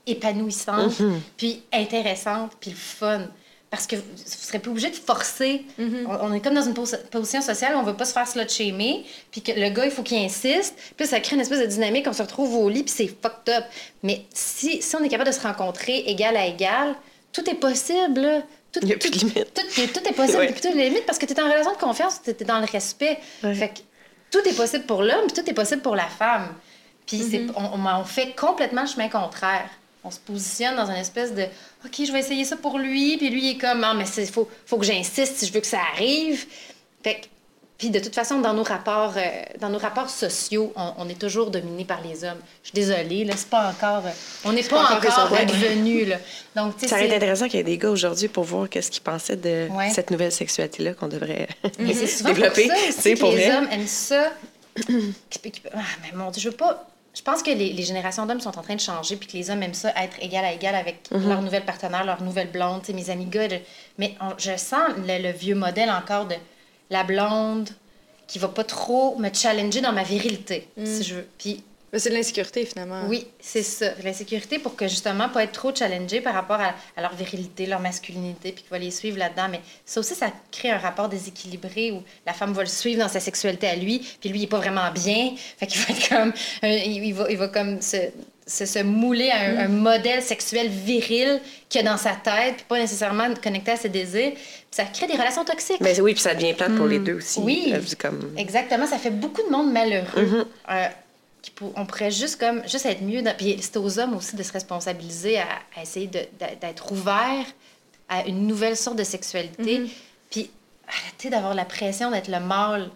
épanouissantes, puis intéressantes, puis fun. Parce que vous ne serez plus obligé de forcer. on, on est comme dans une pos- position sociale où on ne veut pas se faire slut shamer, puis que le gars, il faut qu'il insiste. Puis ça crée une espèce de dynamique, on se retrouve au lit, puis c'est fucked up. Mais si, si on est capable de se rencontrer égal à égal, tout est possible. là. Tout, Il y a plus de limites. Tout, tout est possible, Ouais. toutes les limites, parce que tu es en relation de confiance, tu es dans le respect. Ouais. Fait que tout est possible pour l'homme, puis tout est possible pour la femme. Puis on, on- on fait complètement le chemin contraire. On se positionne dans une espèce de OK, je vais essayer ça pour lui, puis lui il est comme ah mais il faut, faut que j'insiste si je veux que ça arrive. Fait que- puis de toute façon dans nos rapports euh, dans nos rapports sociaux, on, on est toujours dominé par les hommes. Je suis désolée là, c'est pas encore euh, on n'est pas, pas encore revenu là. Donc Ça aurait été c'est- intéressant qu'il y ait des gars aujourd'hui pour voir qu'est-ce qu'ils pensaient de Ouais. cette nouvelle sexualité-là qu'on devrait Mais c'est souvent développer. pour ça aussi que pour les vrai. hommes aiment ça. Ah, mais mon Dieu, je veux pas. Je pense que les, les générations d'hommes sont en train de changer, puis que les hommes aiment ça, être égal à égal avec Mm-hmm. leur nouvelle partenaire, leur nouvelle blonde, mes amis gars. Mais on- je sens le, le vieux modèle encore de la blonde qui va pas trop me challenger dans ma virilité, Mm. si je veux. Puis c'est de l'insécurité, finalement. oui, c'est ça. L'insécurité pour que justement pas être trop challengé par rapport à, à leur virilité, leur masculinité, puis qu'il va les suivre là-dedans. Mais ça aussi, ça crée un rapport déséquilibré où la femme va le suivre dans sa sexualité à lui, puis lui, il est pas vraiment bien. Fait qu'il va être comme. un- il, va, il va comme se, se, se mouler à un, un modèle sexuel viril qu'il a dans sa tête, puis pas nécessairement connecté à ses désirs. Puis ça crée des relations toxiques. Mais oui, puis ça devient plate pour les deux aussi. Mm. Oui. Euh, comme... Exactement, ça fait beaucoup de monde malheureux. Mm-hmm. Euh, qui pour- on pourrait juste comme juste être mieux. Dans, puis c'est aux hommes aussi de se responsabiliser à, à essayer d'être ouverts à une nouvelle sorte de sexualité. Mm-hmm. Puis arrêter d'avoir la pression d'être le mâle.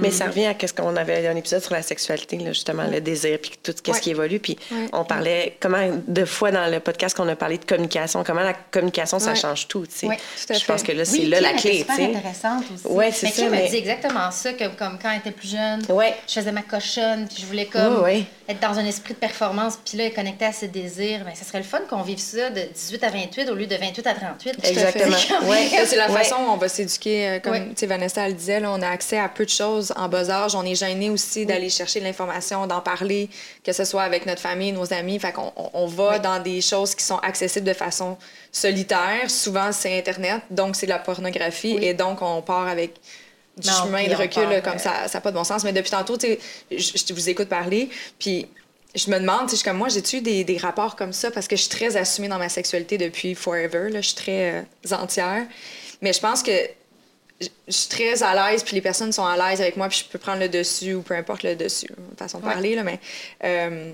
Mais ça revient à ce qu'on avait un épisode sur la sexualité, là, justement, le désir, puis tout ce Ouais. qui évolue. Puis Ouais. on parlait, comment, deux fois dans le podcast qu'on a parlé de communication, comment la communication, ça change tout, tu sais. Ouais, tout à Je pense que là, c'est Oui, là la clé, tu sais. intéressante aussi. Ouais, c'est mais ça, mais- a dit exactement ça, que, comme quand elle était plus jeune, Ouais. je faisais ma cochonne, puis je voulais comme Ouais, ouais. être dans un esprit de performance, puis là, être connecté à ses désirs. Ben, ça serait le fun qu'on vive ça de 18 à 28 au lieu de 28 à 38. Exactement. C'est la Ouais. façon où on va s'éduquer, euh, comme Vanessa elle disait, là, on a accès à peu de choses en bas âge. On est gêné aussi d'aller chercher de l'information, d'en parler, que ce soit avec notre famille, nos amis. Fait qu'on on, va dans des choses qui sont accessibles de façon solitaire. Souvent, c'est Internet, donc c'est de la pornographie. Oui. Et donc, on part avec du Non, chemin de recul, part, comme euh, ça, ça n'a pas de bon sens. Mais depuis tantôt, je, vous écoute parler, puis je me demande, je suis comme moi, j'ai-tu des, des rapports comme ça? Parce que je suis très assumée dans ma sexualité depuis forever, là, je suis très euh, entière. Mais je pense que je suis très à l'aise, puis les personnes sont à l'aise avec moi, puis je peux prendre le dessus ou peu importe le dessus, façon de Ouais. parler, là, mais... euh,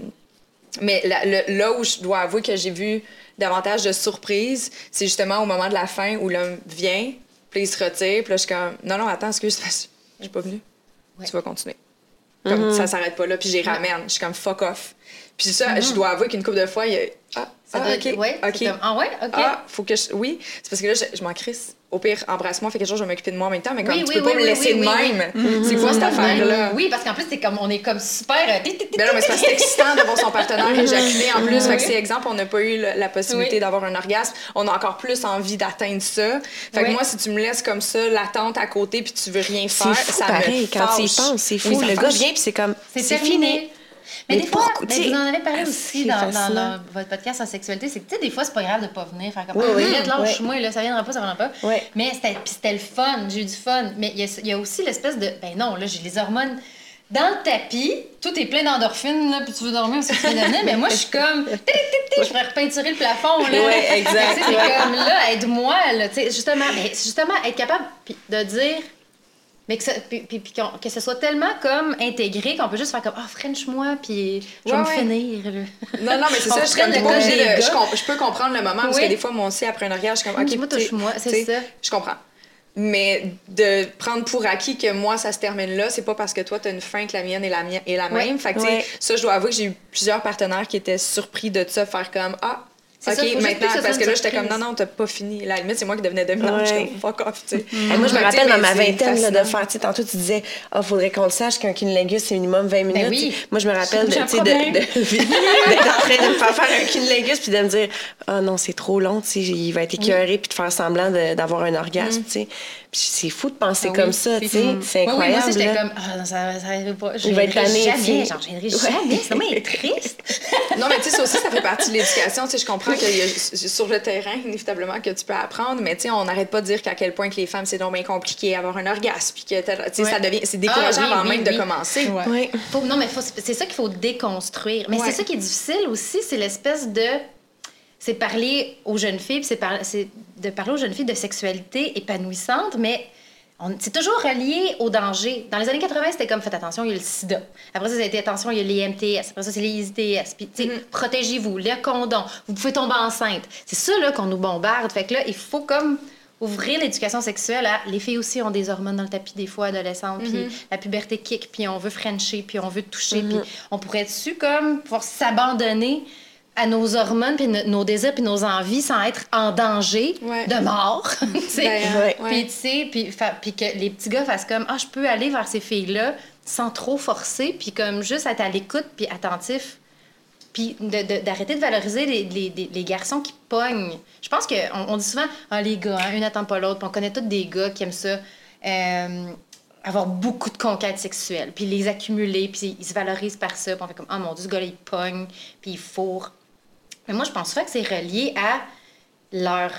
mais la- le- là où je dois avouer que j'ai vu davantage de surprises, c'est justement au moment de la fin où l'homme vient, puis il se retire, puis là, je suis comme, non, non, attends, excuse, je suis pas venue. Ouais. Tu vas continuer. Comme ça s'arrête pas là, puis j'y ramène. Je suis comme fuck off. Puis ça, je dois avouer qu'une couple de fois, il y a. Ah, Ça ah, doit ok. ouais, c'est ok. comme, ah ouais, ok. Ah, faut que je. Oui, c'est parce que là, je, je m'en crisse. Au pire, embrasse-moi, fait quelque chose, je vais m'occuper de moi en même temps, mais comme Oui, tu oui, peux pas oui, me laisser oui, de oui. même. C'est quoi cette affaire-là? Oui, parce qu'en plus, c'est comme, on est comme super. euh, Ben non, mais c'est parce que c'est excitant de voir son partenaire éjaculer en plus. Fait que si, exemple, on n'a pas eu le- la possibilité Oui. d'avoir un orgasme, on a encore plus envie d'atteindre ça. Fait que Oui. moi, si tu me laisses comme ça, l'attente à côté, puis tu veux rien C'est faire, fou ça pareil, me quand tu y penses, c'est fou. Le gars vient, puis c'est comme, C'est c'est fini. Mais, Mais des fois, mais vous en avez parlé ah, aussi dans, dans votre podcast en sexualité, c'est que tu sais, des fois, c'est pas grave de pas venir. Faire comme, Oui, ah, oui, lâche-moi, là, ça viendra pas, ça viendra pas. Oui. Mais c'était le fun, j'ai eu du fun. Mais il y a, il y a aussi l'espèce de, ben non, là, j'ai les hormones dans le tapis, tout est plein d'endorphines, là, puis tu veux dormir aussi, tu veux mais moi, je suis comme, je pourrais repeinturer le plafond, là. Ouais, exact. C'est comme, là, aide-moi, là, tu sais, justement, mais justement, être capable de dire, mais que, ça, puis, puis- puis que ce soit tellement comme intégré qu'on peut juste faire comme Ah, French-moi, puis je vais Ouais, me ouais. finir. là. Non, non, mais c'est ça, je reprenne pas le de. Je, je peux comprendre le moment, parce Oui. que des fois, moi aussi, après un orgasme, je suis comme, OK, sais, touche-moi, c'est ça. Je comprends. Mais de prendre pour acquis que moi, ça se termine là, c'est pas parce que toi, t'as une fin que la mienne est la, mienne, est la Ouais. même. Fait que, ça, je dois avouer que j'ai eu plusieurs partenaires qui étaient surpris de ça, faire comme, ah, OK, ça, maintenant, que ce soit parce que là, j'étais comme, non, non, t'as pas fini. La limite, c'est moi qui devenais dominante. Je suis Ouais. comme, fuck off, tu sais. Et moi, je me rappelle dans ma vingtaine là, de faire, tu sais, tantôt tu disais, ah, faudrait qu'on le sache qu'un cunnilingus, c'est minimum 20 minutes. Ben oui. Tu sais, Moi, je me rappelle tu sais, de, problème. de- d'être en train de me faire faire un cunnilingus puis de me dire, ah non, c'est trop long, tu sais, il va être écœuré puis de faire semblant d'avoir un orgasme, tu sais. Puis c'est fou de penser Ah comme oui, ça, tu sais. C'est Oui, oui, incroyable. moi aussi, j'étais là. comme Ah, non, ça, ça arrive pas. Je Il va être jamais. Genre, je viendrai jamais. C'est vraiment triste. Non, mais tu sais, ça aussi, ça fait partie de l'éducation. Tu sais, je comprends qu'il y a sur le terrain, inévitablement, que tu peux apprendre, mais tu sais, on n'arrête pas de dire qu'à quel point que les femmes, c'est donc bien compliqué avoir un orgasme, puis que, tu sais, ça devient, c'est décourageant Ah, oui, avant oui, même oui. de commencer. Ouais. Oui. Faut- non, mais c'est ça qu'il faut déconstruire. Mais Ouais. c'est ça qui est difficile aussi, c'est l'espèce de. C'est parler aux jeunes filles, puis c'est par- de parler aux jeunes filles de sexualité épanouissante, mais on- c'est toujours relié au danger. Dans les années 80, c'était comme faites attention, il y a le sida. Après ça, ça a été attention, il y a les MTS. Après ça, c'est les ITS. Puis, tu sais, protégez-vous, le condom. Vous pouvez tomber enceinte. C'est ça, là, qu'on nous bombarde. Fait que là, il faut comme ouvrir l'éducation sexuelle à les filles aussi ont des hormones dans le tapis des fois adolescentes puis la puberté kick puis on veut frencher puis on veut toucher puis on pourrait dessus comme pouvoir s'abandonner à nos hormones puis no- nos désirs puis nos envies sans être en danger Ouais. de mort tu sais. Ben. Puis, tu sais, puis, fa- puis que les petits gars fassent comme, ah, je peux aller vers ces filles-là sans trop forcer, puis comme juste être à l'écoute, puis attentif, puis de- de- d'arrêter de, valoriser les, les- les- les garçons qui pognent. Je pense qu'on on dit souvent, ah, les gars, hein, une n'attend pas l'autre, puis on connaît tous des gars qui aiment ça. euh, avoir beaucoup de conquêtes sexuelles, puis les accumuler, puis ils se valorisent par ça, puis on fait comme, oh mon Dieu, ce gars-là, il pogne, puis il fourre. Mais moi, je pense souvent que c'est relié à leur.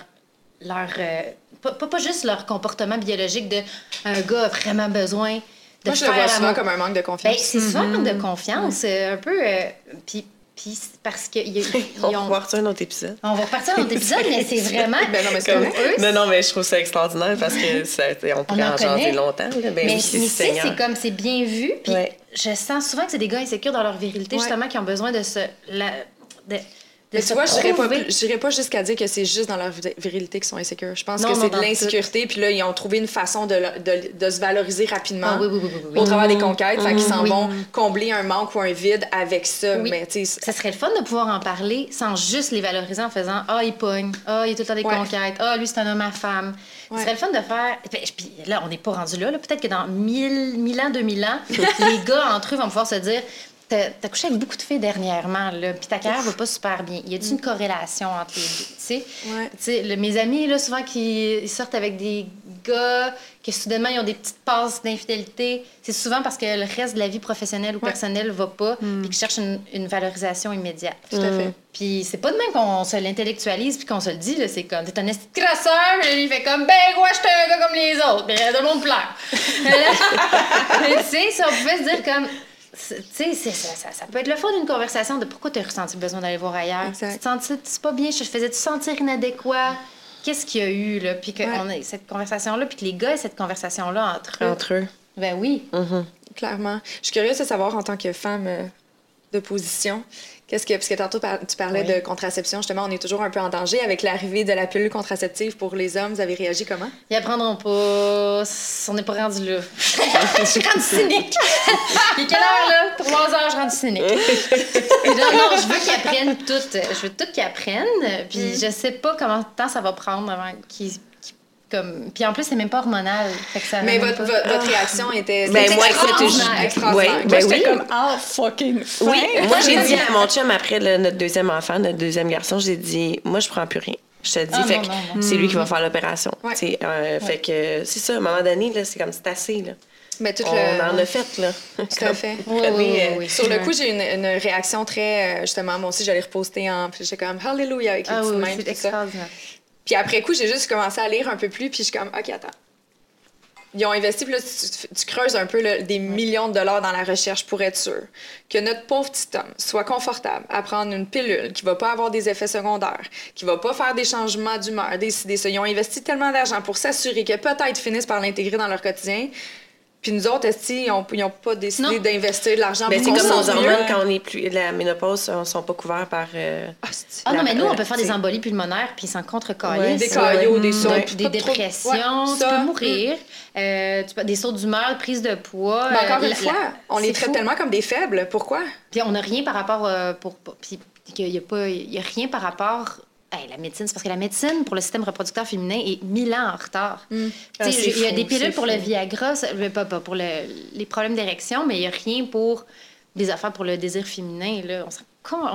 leur euh, pas, pas, pas juste leur comportement biologique de un gars a vraiment besoin de Moi, je le faire vois souvent comme un manque de Ben, confiance. c'est souvent un manque de confiance, euh, un peu. euh, puis, puis parce que ils- On ils va ont- voir ça un autre épisode. on va repartir dans notre épisode, mais c'est vraiment. Ben non, mais c'est Comme- eux, non, non, mais je trouve ça extraordinaire parce que ça, on pourrait en en, jaser connaît. longtemps. Là. Ben mais oui, c'est tu sais, Seigneur. c'est comme c'est bien vu. Puis Ouais. je sens souvent que c'est des gars insécures dans leur virilité, Ouais. justement, qui ont besoin de se. La, de Mais tu vois, je dirais pas, jusqu'à dire que c'est juste dans leur vi- virilité qu'ils sont insécures. Je pense Non, que c'est de l'insécurité, puis là, ils ont trouvé une façon de, le- de, de se valoriser rapidement Ah oui, oui, oui, oui, oui. au travers des conquêtes. Fait qu'ils s'en Oui. vont combler un manque ou un vide avec ça. Mais Ça serait le fun de pouvoir en parler sans juste les valoriser en faisant Ah, il pogne. Ah, il est tout le temps des conquêtes. Ah, lui, c'est un homme à femme. Ce serait le fun de faire. Puis, là, on n'est pas rendu là. là. Peut-être que dans 1000, 1000 ans, 2000 ans, les gars entre eux vont pouvoir se dire T'as couché avec beaucoup de filles dernièrement, là, puis ta carrière va pas super bien. Y a-t-il une corrélation entre les deux? Tu sais? Ouais. Le- mes amis, là, souvent, qui ils sortent avec des gars, que soudainement, ils ont des petites passes d'infidélité, c'est souvent parce que le reste de la vie professionnelle ou Ouais. personnelle va pas, puis qu'ils cherchent une, une valorisation immédiate. Tout à fait. Puis c'est pas de même qu'on se l'intellectualise puis qu'on se le dit, là. C'est comme, t'es un esti crasseur, puis lui, il fait comme, ben, ouais, j'étais un gars comme les autres, puis tout le monde pleure. Mais tu sais, si on pouvait se dire comme, sais, ça, ça, ça peut être le fond d'une conversation de pourquoi tu as ressenti le besoin d'aller voir ailleurs. Exact. Tu te c'est pas bien, je te faisais te sentir inadéquat. Qu'est-ce qu'il y a eu, là? Puis qu'on ait cette conversation-là, puis que les gars aient cette conversation-là entre eux. Entre eux. Ben oui. Clairement. Je suis curieuse de savoir, en tant que femme euh, de position, qu'est-ce que. Parce que tantôt, par- tu parlais Oui. de contraception. Justement, on est toujours un peu en danger. Avec l'arrivée de la pilule contraceptive pour les hommes, vous avez réagi comment? Ils apprendront pas. On n'est pas rendu là. je suis rendue cynique. Il est quelle heure, là? Trois heures, je suis rendue cynique. Non, je veux qu'ils apprennent tout. Je veux tout qu'ils apprennent. Puis je sais pas comment de temps ça va prendre avant qu'ils. Comme... Puis en plus, c'est même pas hormonal. Fait que ça Mais votre, pas. votre, réaction était. Ben, c'était moi, écoute. Ouais, ben oui. comme, ah, fucking fin. Oui, moi j'ai dit à mon chum après le- notre deuxième enfant, notre deuxième garçon, j'ai dit moi je prends plus rien. Je te dis, Ah, fait c'est lui qui va faire l'opération. Ouais. Euh, Fait que c'est ça, à un moment donné, là, c'est comme c'est assez. Là. Mais tout On le- en a fait. Là. Tout à fait. Oui, Comme, oui, oui, euh, oui. Sur le coup, j'ai une, une réaction très. euh, Justement, moi aussi, j'allais reposter en. Puis j'étais comme Hallelujah avec les Ah petites oui, mains. Puis après coup, j'ai juste commencé à lire un peu plus, puis je suis comme, OK, attends. Ils ont investi, puis là, tu, tu creuses un peu là, des millions de dollars dans la recherche pour être sûr que notre pauvre petit homme soit confortable à prendre une pilule qui va pas avoir des effets secondaires, qui va pas faire des changements d'humeur, décider ça. Ils ont investi tellement d'argent pour s'assurer que peut-être finissent par l'intégrer dans leur quotidien. Puis nous autres, ils n'ont ont pas décidé Non. d'investir de l'argent Ben, pour c'est comme nos hormones quand on est plus. La ménopause, ne sont pas couverts par. euh, Ah, c'est- Ah non, mais nous, on peut faire des embolies pulmonaires puis sans contre Ouais, des caillots, des sauts, des, dépressions, Ouais, tu peux mourir, euh, tu peux- des sauts d'humeur, prise de poids. Mais euh, encore une la- fois, la- on les traite fou. tellement comme des faibles. Pourquoi? Puis on n'a rien par rapport euh, pour pour- puis qu'il y a pas il y a rien par rapport Hey, la médecine, c'est parce que la médecine pour le système reproducteur féminin est mille ans en retard. Sais, Ah, il y a fou, des pilules pour le. Viagra, ça- pas, pas pour le- les problèmes d'érection, mais il n'y a rien pour des affaires pour le désir féminin. Là. On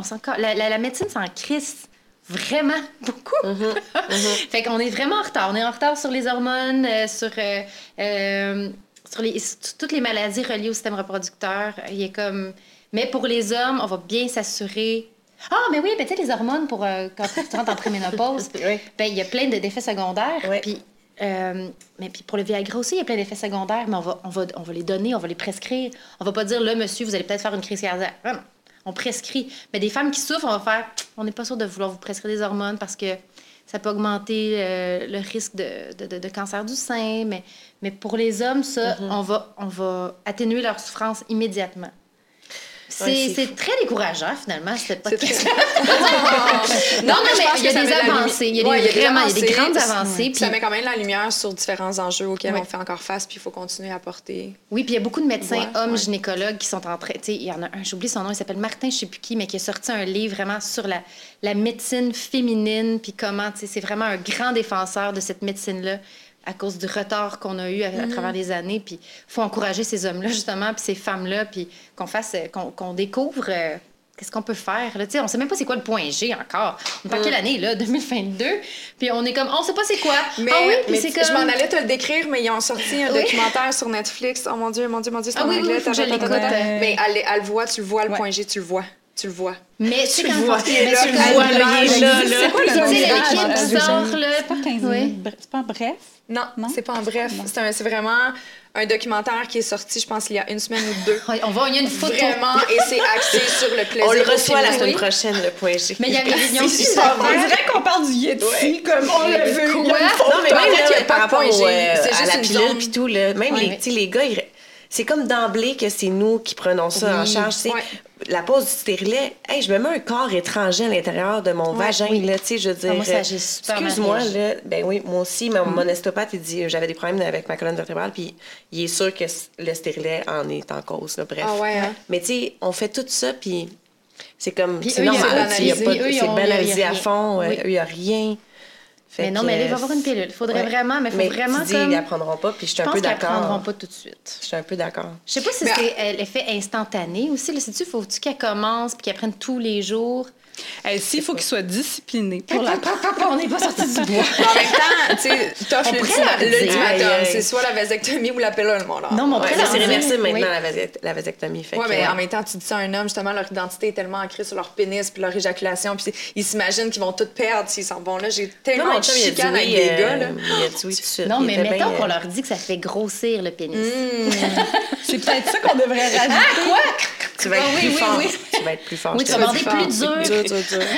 s'en, on la, la- la médecine s'en crisse vraiment beaucoup. fait qu'on est vraiment en retard. On est en retard sur les hormones, euh, sur, euh, euh, sur, les, sur toutes les maladies reliées au système reproducteur. Il est comme... Mais pour les hommes, on va bien s'assurer Ah, mais oui, ben, tu sais, les hormones pour euh, quand tu rentres en préménopause, Oui. ben, il y a plein de- d'effets secondaires. Oui. Puis, euh, mais puis pour le Viagra aussi, il y a plein d'effets secondaires, mais on va, on, va, on va les donner, on va les prescrire. On va pas dire, là, monsieur, vous allez peut-être faire une crise cardiaque. On prescrit. Mais des femmes qui souffrent, on va faire, on n'est pas sûr de vouloir vous prescrire des hormones parce que ça peut augmenter euh, le risque de, de- de- de cancer du sein. Mais, mais pour les hommes, ça, on, va, on va atténuer leur souffrance immédiatement. C'est très décourageant, finalement, cette C'est podcast. non, Non, mais il y a des avancées. Il y a des- Ouais, vraiment, il y a des grandes avancées. Ça met quand même la lumière sur différents enjeux auxquels on fait encore face, puis il faut continuer à porter. Oui, puis il y a beaucoup de médecins hommes gynécologues qui sont en train. Il y en a un, j'oublie son nom, il s'appelle Martin, je sais plus qui, mais qui a sorti un livre vraiment sur la, la médecine féminine, puis comment, c'est vraiment un grand défenseur de cette médecine-là à cause du retard qu'on a eu à, à travers les années. Puis il faut encourager ces hommes-là, justement, puis ces femmes-là, puis qu'on fasse, euh, qu'on découvre. euh, Qu'est-ce qu'on peut faire? Là? Tu sais, On sait même pas c'est quoi le point G encore. On parle quelle année, là? 2022. Puis on est comme, on sait pas c'est quoi. Mais, ah oui, puis mais c'est tu- comme... je m'en allais te le décrire, mais ils ont sorti un Oui. documentaire sur Netflix. Oh mon Dieu, mon Dieu, mon Dieu, c'est Ah en oui, anglais. je l'écoute. Mais elle, elle le voit, tu le vois, le Ouais. point G, tu le vois. Tu le vois. Mais tu sais, Tu quand le vois, mais il est là, tu le vois, là, il est là, là, là. C'est quoi le l'équipe sort, là. C'est pas 15 Oui. minutes. bre- C'est pas bref? Non, Non? c'est pas en bref. C'est vraiment un documentaire qui est sorti, je pense, il y a une semaine ou deux. On va, il y a une photo. Vraiment, et c'est axé sur le plaisir. On le reçoit la semaine prochaine, le point G. Mais il y avait aussi On dirait qu'on parle du Yeti, comme on l'a vu. Non, mais En même fait, là, il y a pas par de rapport euh, C'est à juste la pilule puis tout, là, même les gars, ils- c'est comme d'emblée que c'est nous qui prenons ça en charge. Ouais. La pause du stérilet, hey, je me mets un corps étranger à l'intérieur de mon Ouais, vagin, oui. là, tu sais, je veux dire. Ah, moi, ça, j'ai super mal Excuse-moi, là, ben oui, moi aussi, mon, mon ostéopathe, il dit, j'avais des problèmes avec ma colonne vertébrale, puis il est sûr que le stérilet en est en cause, là, bref. Ah ouais, hein? Mais tu sais, on fait tout ça, puis c'est comme, Puis c'est banalisé. à fond, euh, il n'y a rien. Fait Mais non, mais là, il va avoir une pilule. Il faudrait Ouais. vraiment, mais il faut mais vraiment tu dis, comme... ils apprendront pas, puis je suis Je un pense peu qu'ils apprendront d'accord. pas tout de suite. Je suis un peu d'accord. Je sais pas si Mais- c'est euh, l'effet instantané aussi. Là, sais-tu, faut-tu qu'elle commence puis qu'elle prenne tous les jours? Eh, S'il faut qu'il soit discipliné pour la On n'est pas sorti du bois. Mais en même temps, tu sais, l'ultimatum. C'est soit la vasectomie ou la pilule, mon là. Non, mais on Ouais, pourrait là, leur c'est réversible maintenant, oui. la, vasect- la vasectomie. Que, mais en même temps, tu dis ça à un homme, justement, leur identité est tellement ancrée sur leur pénis puis leur éjaculation, puis ils s'imaginent qu'ils vont tout perdre s'ils s'en vont là. J'ai tellement mon de chicanes avec oui, des euh, gars, là. Oui de suite. Non, mais mettons qu'on euh, leur dit que ça fait grossir le pénis. C'est peut-être ça qu'on devrait rajouter. Tu vas être Ah, oui, plus oui, fort. oui. Tu vas être plus fort. Oui, tu vas plus dur. Dur, dur, dur.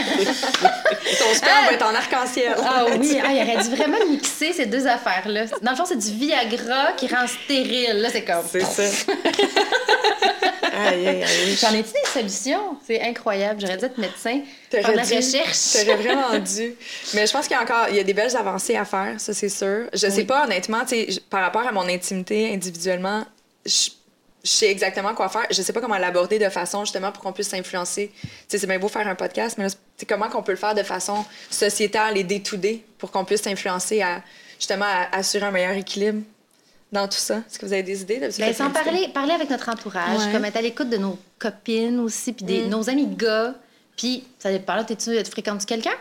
Ton sperme va être en arc-en-ciel. Ah oui, ah, il aurait dû vraiment mixer ces deux affaires-là. Dans le fond, c'est du Viagra qui rend stérile. Là, c'est comme... C'est ça. aïe, aïe, aïe. J'en ai-tu des solutions? C'est incroyable. J'aurais dû être médecin, faire la dû. recherche. T'aurais vraiment dû. Mais je pense qu'il y a encore il y a des belles avancées à faire, ça c'est sûr. Je sais Oui. pas honnêtement, sais, par rapport à mon intimité individuellement, je, je sais exactement quoi faire. Je sais pas comment l'aborder de façon justement pour qu'on puisse s'influencer. C'est bien beau faire un podcast, mais là, comment qu'on peut le faire de façon sociétale et day-to-day pour qu'on puisse s'influencer à justement à assurer un meilleur équilibre dans tout ça? Est-ce que vous avez des idées? Ben, sans parler, parler avec notre entourage, Ouais. comme être à l'écoute de nos copines aussi, puis des, nos amis gars. Puis, ça dépend, là, t'es-tu- tu fréquentes quelqu'un?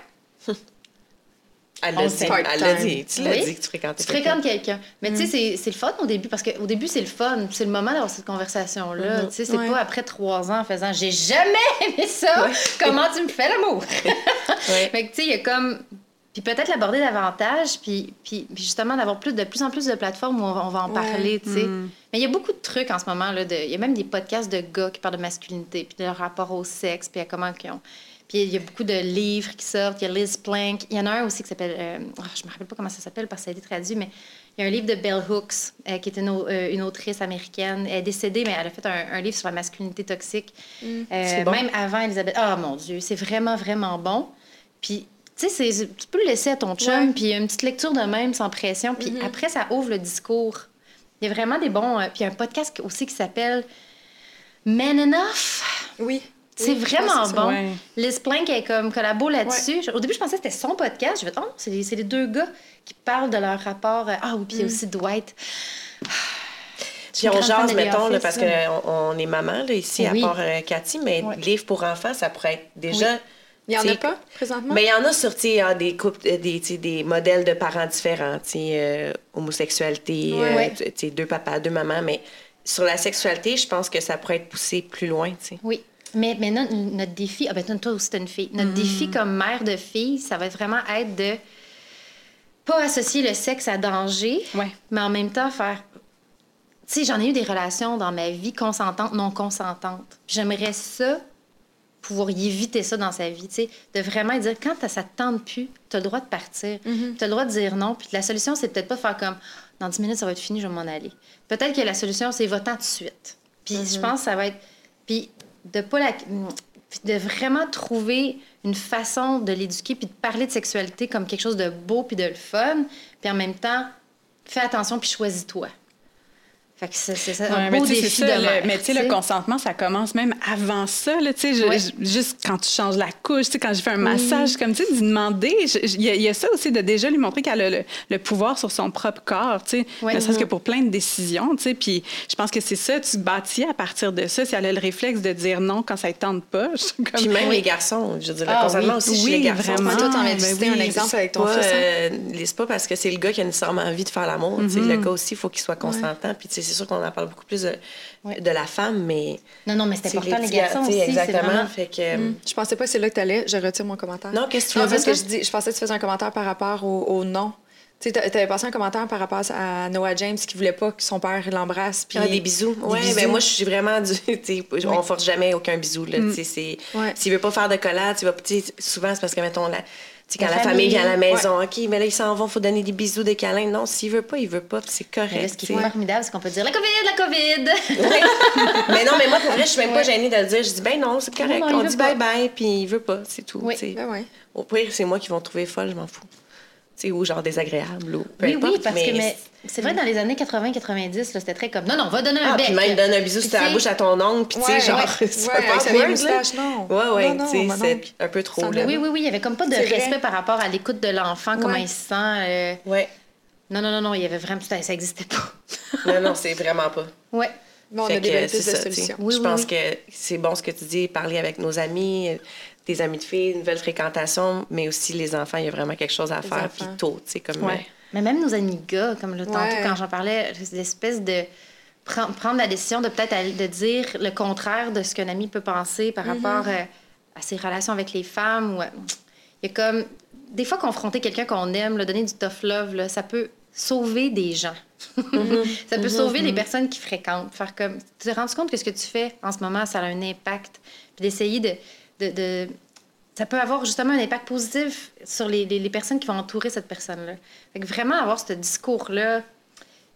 Elle l'a dit. Elle l'a dit. Tu l'as Oui. dit que tu fréquentais Tu fréquentes quelqu'un. Mais tu sais, c'est- c'est le fun au début, parce qu'au début, c'est le fun. C'est le moment d'avoir cette conversation-là. Mhm. Tu sais, c'est Ouais. pas après trois ans en faisant « J'ai jamais aimé ça! Comment tu me fais l'amour? Ouais. Fait que, tu sais, il y a comme... Puis peut-être l'aborder davantage, puis, puis, puis justement d'avoir plus, de plus en plus de plateformes où on va, on va en parler, tu sais. Mais il y a beaucoup de trucs en ce moment, là. Il y a même des podcasts de gars qui parlent de masculinité, puis de leur rapport au sexe, puis à comment ils ont... Puis il y a beaucoup de livres qui sortent. Il y a Liz Plank. Il y en a un aussi qui s'appelle... euh, ah, je me rappelle pas comment ça s'appelle parce que ça a été traduit, mais il y a un livre de Bell Hooks, euh, qui est une, euh, une autrice américaine. Elle est décédée, mais elle a fait un, un livre sur la masculinité toxique. C'est bon. Même avant Elisabeth. Ah, mon Dieu, c'est vraiment, vraiment bon. Puis, tu sais, tu peux le laisser à ton chum, puis une petite lecture de même, sans pression. Puis après, ça ouvre le discours. Il y a vraiment des bons... euh, puis il y a un podcast aussi qui s'appelle Man Enough? Oui. C'est vraiment bon. Ouais. Liz Plank est comme collabo là-dessus. Au début, je pensais que c'était son podcast. Je me oh, c'est les, c'est les deux gars qui parlent de leur rapport. euh, Ah oui, puis il y a aussi Dwight. Puis on jase, mettons, là, parce qu'on on est maman là, ici, Oui. à part euh, Cathy, mais Ouais. livre pour enfants, ça pourrait être déjà. Il y en a T'sais, pas présentement? Mais il y en a sur ah, des couples, euh, des, des modèles de parents différents, euh, homosexualité, Ouais. euh, deux papas, deux mamans, mais sur la sexualité, je pense que ça pourrait être poussé plus loin, tu sais. Oui. Mais, non- notre défi, ah ben toi aussi, t'es une fille. Notre défi comme mère de fille, ça va vraiment être de pas associer le sexe à danger, Ouais. mais en même temps faire. Tu sais, j'en ai eu des relations dans ma vie consentantes, non consentantes. J'aimerais ça, pouvoir y éviter ça dans sa vie, tu sais, de vraiment dire quand t'as- ça te tente plus, tu as le droit de partir, tu as le droit de dire non. Puis la solution, c'est peut-être pas faire comme dans 10 minutes, ça va être fini, je vais m'en aller. Peut-être que la solution, c'est va-t'en tout de suite. Puis je pense que ça va être. Puis de pas de vraiment trouver une façon de l'éduquer puis de parler de sexualité comme quelque chose de beau puis de le fun. Puis en même temps, fais attention puis choisis-toi. Fait que c'est c'est ça, un Ouais, mais beau tu sais, défi c'est ça, de le- mère, mais tu sais, le consentement, ça commence même avant ça. Là, tu sais, je- Ouais. je- juste quand tu changes la couche, tu sais, quand j'ai fait un massage, comme tu sais, d'y demander, je- je- il y, a- il y a ça aussi de déjà lui montrer qu'elle a le, le pouvoir sur son propre corps, tu sais, Ouais. ne serait-ce que pour plein de décisions, tu sais. Puis je pense que c'est ça, tu bâtis à partir de ça. Si elle a le réflexe de dire non quand ça ne tente pas, je comme... Puis même les garçons, je veux dire, le Ah consentement oui. aussi chez Oui, les garçons. vraiment. Toi, t'en ben cité oui, un exemple avec C'est ton pas, fils. hein? euh, c'est pas parce que c'est le gars qui a nécessairement envie de faire l'amour. tu sais, Mm-hmm. Le gars aussi, il faut qu'il soit consentant. Puis tu sais, c'est sûr qu'on en parle beaucoup plus de, Ouais. de la femme, mais. Non, non, mais c'est tu important, les petits garçons gars, tu aussi. Exactement. vraiment- Fait que. Mm. Je pensais pas que c'est là que t'allais. Je retire mon commentaire. Non, qu'est-ce que tu Non, veux parce dire, que je, dis, je pensais que tu faisais un commentaire par rapport au, au non. Tu t'avais passé un commentaire par rapport à Noah James qui voulait pas que son père l'embrasse. Puis Ah, des bisous. Oui, bisous. ben moi, je suis vraiment du. tu sais, On force jamais aucun bisou. Là, tu sais, c'est- Ouais. S'il veut pas faire de collade, tu vas. tu sais, Souvent, c'est parce que, mettons, la. Sais, quand La la, famille vient à la maison, OK, mais là, ils s'en vont, il faut donner des bisous, des câlins. Non, s'il veut pas, il veut pas, c'est correct. Mais là, ce qui est formidable, c'est qu'on peut dire la COVID, la COVID. mais non, mais moi, pour vrai, je suis même pas gênée de le dire. Je dis, ben non, c'est correct. Non, non, il On dit bye-bye, puis il veut pas, c'est tout. Oui. Ben ouais. Au pire, c'est moi qui vont trouver folle, je m'en fous. Ou genre désagréable, ou peu oui, importe. oui, parce que mais c'est vrai, dans les années 80-90, là, c'était très comme non, non, va donner un Ah, bec. puis même donne un bisou Puis sur la bouche à ton ongle, puis tu sais, Ouais, genre, ouais. c'est Ouais, awkward, là. moustache, non. Ouais, ouais, tu sais, c'est un peu trop, là. Oui, oui, oui, il y avait comme pas de vrai. respect par rapport à l'écoute de l'enfant, comment il se sent. euh, Ouais. Non, non, non, non, il y avait vraiment. Ça ça existait pas. Non, non, c'est vraiment pas. ouais. Mais on Fait a des belles solutions. Oui, je oui, pense oui. que c'est bon ce que tu dis, parler avec nos amis, euh, des amis de filles, une nouvelle fréquentation, mais aussi les enfants, il y a vraiment quelque chose à Les faire, puis tôt, tu sais, comme... Ouais. euh, Mais même nos amis gars, comme le tantôt Ouais. quand j'en parlais, l'espèce de prendre, prendre la décision de peut-être de dire le contraire de ce qu'un ami peut penser par rapport euh, à ses relations avec les femmes. Ou, euh, il y a comme des fois confronter quelqu'un qu'on aime, le donner du tough love, là, ça peut sauver des gens. ça peut sauver les personnes qui fréquentent. Faire comme tu te rends compte que ce que tu fais en ce moment, ça a un impact? Puis d'essayer de, de, de- ça peut avoir justement un impact positif sur les, les- les personnes qui vont entourer cette personne-là. Fait que vraiment avoir ce discours-là.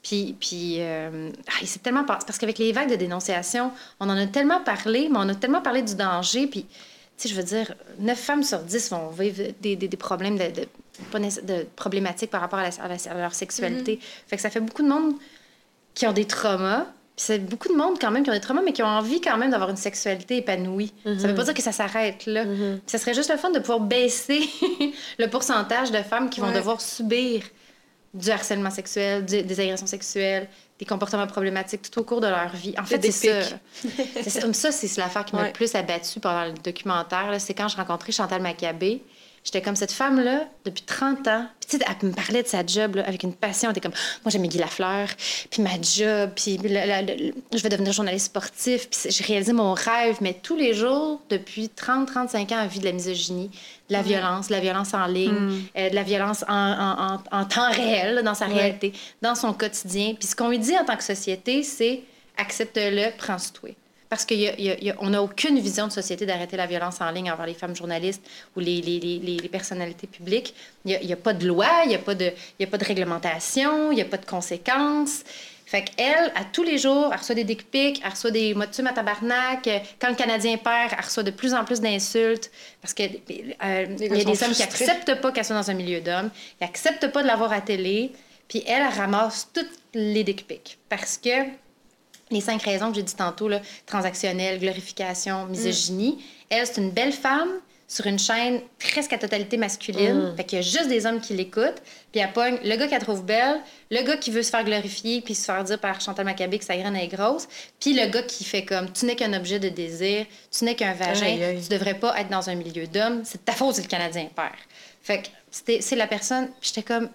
Puis, puis euh, ah, c'est tellement parce qu'avec les vagues de dénonciation, on en a tellement parlé, mais on a tellement parlé du danger. Puis, tu sais, je veux dire, 9 femmes sur 10 vont vivre des, des- des problèmes de, problématiques par rapport à, la- à la- à leur sexualité. Fait que ça fait beaucoup de monde qui ont des traumas. Puis c'est beaucoup de monde quand même qui ont des traumas, mais qui ont envie quand même d'avoir une sexualité épanouie. Ça veut pas dire que ça s'arrête là. Puis ça serait juste le fun de pouvoir baisser le pourcentage de femmes qui vont Ouais. devoir subir du harcèlement sexuel, du- des agressions sexuelles, des comportements problématiques tout au cours de leur vie. En fait, c'est ça. C'est ça. Ça, c'est l'affaire qui m'a Ouais. le plus abattue pendant le documentaire. là. C'est quand je rencontrais Chantal Maccabé. J'étais comme cette femme-là depuis 30 ans. Puis, tu sais, elle me parlait de sa job là, avec une passion. Elle était comme, moi, j'aimais Guy Lafleur, puis ma job, puis la- la- la- je vais devenir journaliste sportif. Puis j'ai réalisé mon rêve. Mais tous les jours, depuis 30-35 ans, elle vit de la misogynie, de la violence, de la violence en ligne, euh, de la violence en, en- en- en temps réel, là, dans sa réalité, dans son quotidien. Puis ce qu'on lui dit en tant que société, c'est accepte-le, prends sur toi. Parce qu'on n'a aucune vision de société d'arrêter la violence en ligne envers les femmes journalistes ou les, les, les- les- les personnalités publiques. Il n'y a, pas de loi, il n'y a, pas de- il y a pas de réglementation, il n'y a pas de conséquences. Fait qu'elle, à tous les jours, elle reçoit des dick pics, elle reçoit des mots de à tabarnak. Quand le Canadien perd, elle reçoit de plus en plus d'insultes. Parce que euh, y a des hommes qui frustrés. acceptent pas qu'elle soit dans un milieu d'hommes. Ils n'acceptent pas de la voir à télé. Puis elle, elle ramasse toutes les dick pics. Parce que les cinq raisons que j'ai dit tantôt, là, transactionnelle, glorification, misogynie. Elle, c'est une belle femme sur une chaîne presque à totalité masculine. Fait qu'il y a juste des hommes qui l'écoutent. Puis elle pogne le gars qu'elle trouve belle, le gars qui veut se faire glorifier puis se faire dire par Chantal Maccabé que sa graine est grosse, puis le gars qui fait comme tu n'es qu'un objet de désir, tu n'es qu'un vagin, Aïe, aïe. tu devrais pas être dans un milieu d'hommes, c'est ta faute si le Canadien perd. Fait que c'est la personne, j'étais comme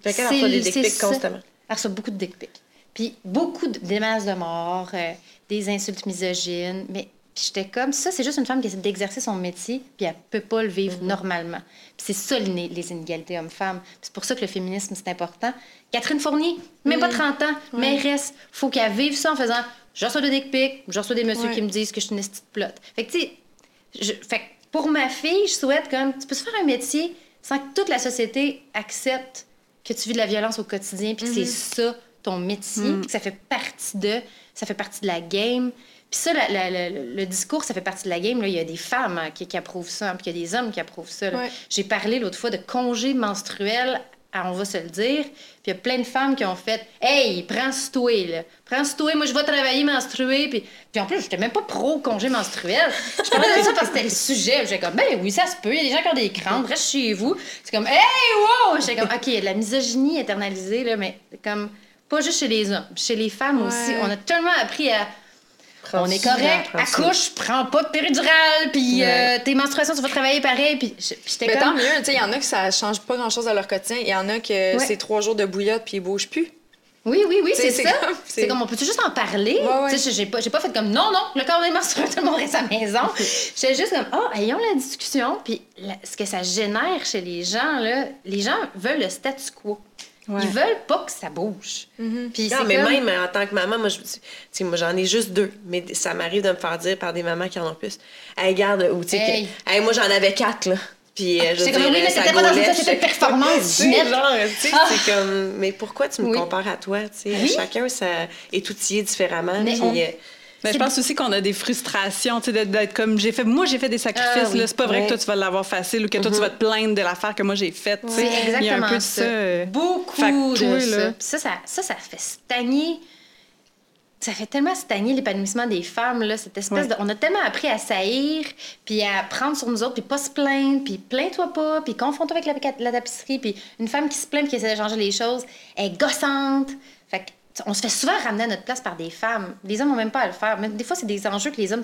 Fait qu'elle reçoit des dick constamment. Elle reçoit beaucoup de dick pics. Puis beaucoup de, des menaces de mort, euh, des insultes misogynes. Mais j'étais comme, ça, c'est juste une femme qui essaie d'exercer son métier, puis elle peut pas le vivre Mhm. normalement. Puis c'est ça, les, les inégalités hommes-femmes. C'est pour ça que le féminisme, c'est important. Catherine Fournier, même pas 30 ans, mais elle reste. Faut qu'elle vive ça en faisant, je reçois des dick pics, je reçois des messieurs qui me disent que je suis une petite plotte. Fait que, tu sais, fait pour ma fille, je souhaite comme, tu peux se faire un métier sans que toute la société accepte que tu vis de la violence au quotidien, puis que c'est ça ton métier, puis que ça fait partie de, ça fait partie de la game. Puis ça, la- la- la- le discours, ça fait partie de la game. Là. Il y a des femmes hein, qui, qui approuvent ça, hein, puis il y a des hommes qui approuvent ça. Ouais. J'ai parlé l'autre fois de congé menstruel, à, on va se le dire. Puis il y a plein de femmes qui ont fait Hey, prends ce toi, là. Prends ce toi, moi je vais travailler menstruer. Puis, puis en plus, j'étais même pas pro congé menstruel. Je parlais de ça parce que c'était le sujet. J'étais comme Ben oui, ça se peut. Il y a des gens qui ont des crampes, reste chez vous. C'est comme Hey, wow! J'étais comme OK, il y a de la misogynie internalisée, là, mais comme pas juste chez les hommes, chez les femmes aussi. On a tellement appris à. Prends On est correct, prends accouche, prends pas de péridurale, puis Ouais. euh, tes menstruations, tu vas travailler pareil. Puis j'étais Mais comme. tant mieux, tu sais, il y en a que ça change pas grand-chose à leur quotidien. Il y en a que Ouais. c'est trois jours de bouillotte puis ils bougent plus. Oui, oui, oui, c'est ça. C'est comme, on peut-tu juste en parler? Ouais, ouais. Tu sais, j'ai pas, pas fait comme, non, non, le corps des menstruels, tout le monde reste à la maison. J'étais juste comme, oh, ayons la discussion. Puis ce que ça génère chez les gens, là, les gens veulent le statu quo. Ouais. Ils veulent pas que ça bouge. Puis Non, c'est mais comme- même en tant que maman, moi, je, moi j'en ai juste deux. Mais ça m'arrive de me faire dire par des mamans qui en ont plus. Hey, garde, ou tu sais, Hey. que- hey, moi j'en avais quatre, là. Puis, euh, je J'étais comme, oui, mais ça t'étais pas dans une j'étais- performance, Tu sais, genre, tu sais, Ah. c'est comme, mais pourquoi tu me Oui. compares à toi, tu sais? Oui. Chacun ça, est outillé différemment. Mais puis, on- euh, Mais je pense aussi qu'on a des frustrations, tu sais, d'être- comme j'ai fait. Moi, j'ai fait des sacrifices. Ah oui. là, c'est pas vrai que toi, tu vas l'avoir facile ou que toi, tu vas te plaindre de l'affaire que moi, j'ai faite. C'est Il y a un exactement peu de ça. ça. euh, Beaucoup de ça. là- ça, ça. Ça, ça fait stagner. Ça fait tellement stagner l'épanouissement des femmes, là, cette espèce de... On a tellement appris à saillir, puis à prendre sur nous autres, puis pas se plaindre, puis plains-toi pas, puis confonds-toi avec la, la tapisserie, puis une femme qui se plaint puis qui essaie de changer les choses est gossante. Fait que, on se fait souvent ramener à notre place par des femmes. Les hommes n'ont même pas à le faire. Mais des fois, c'est des enjeux que les hommes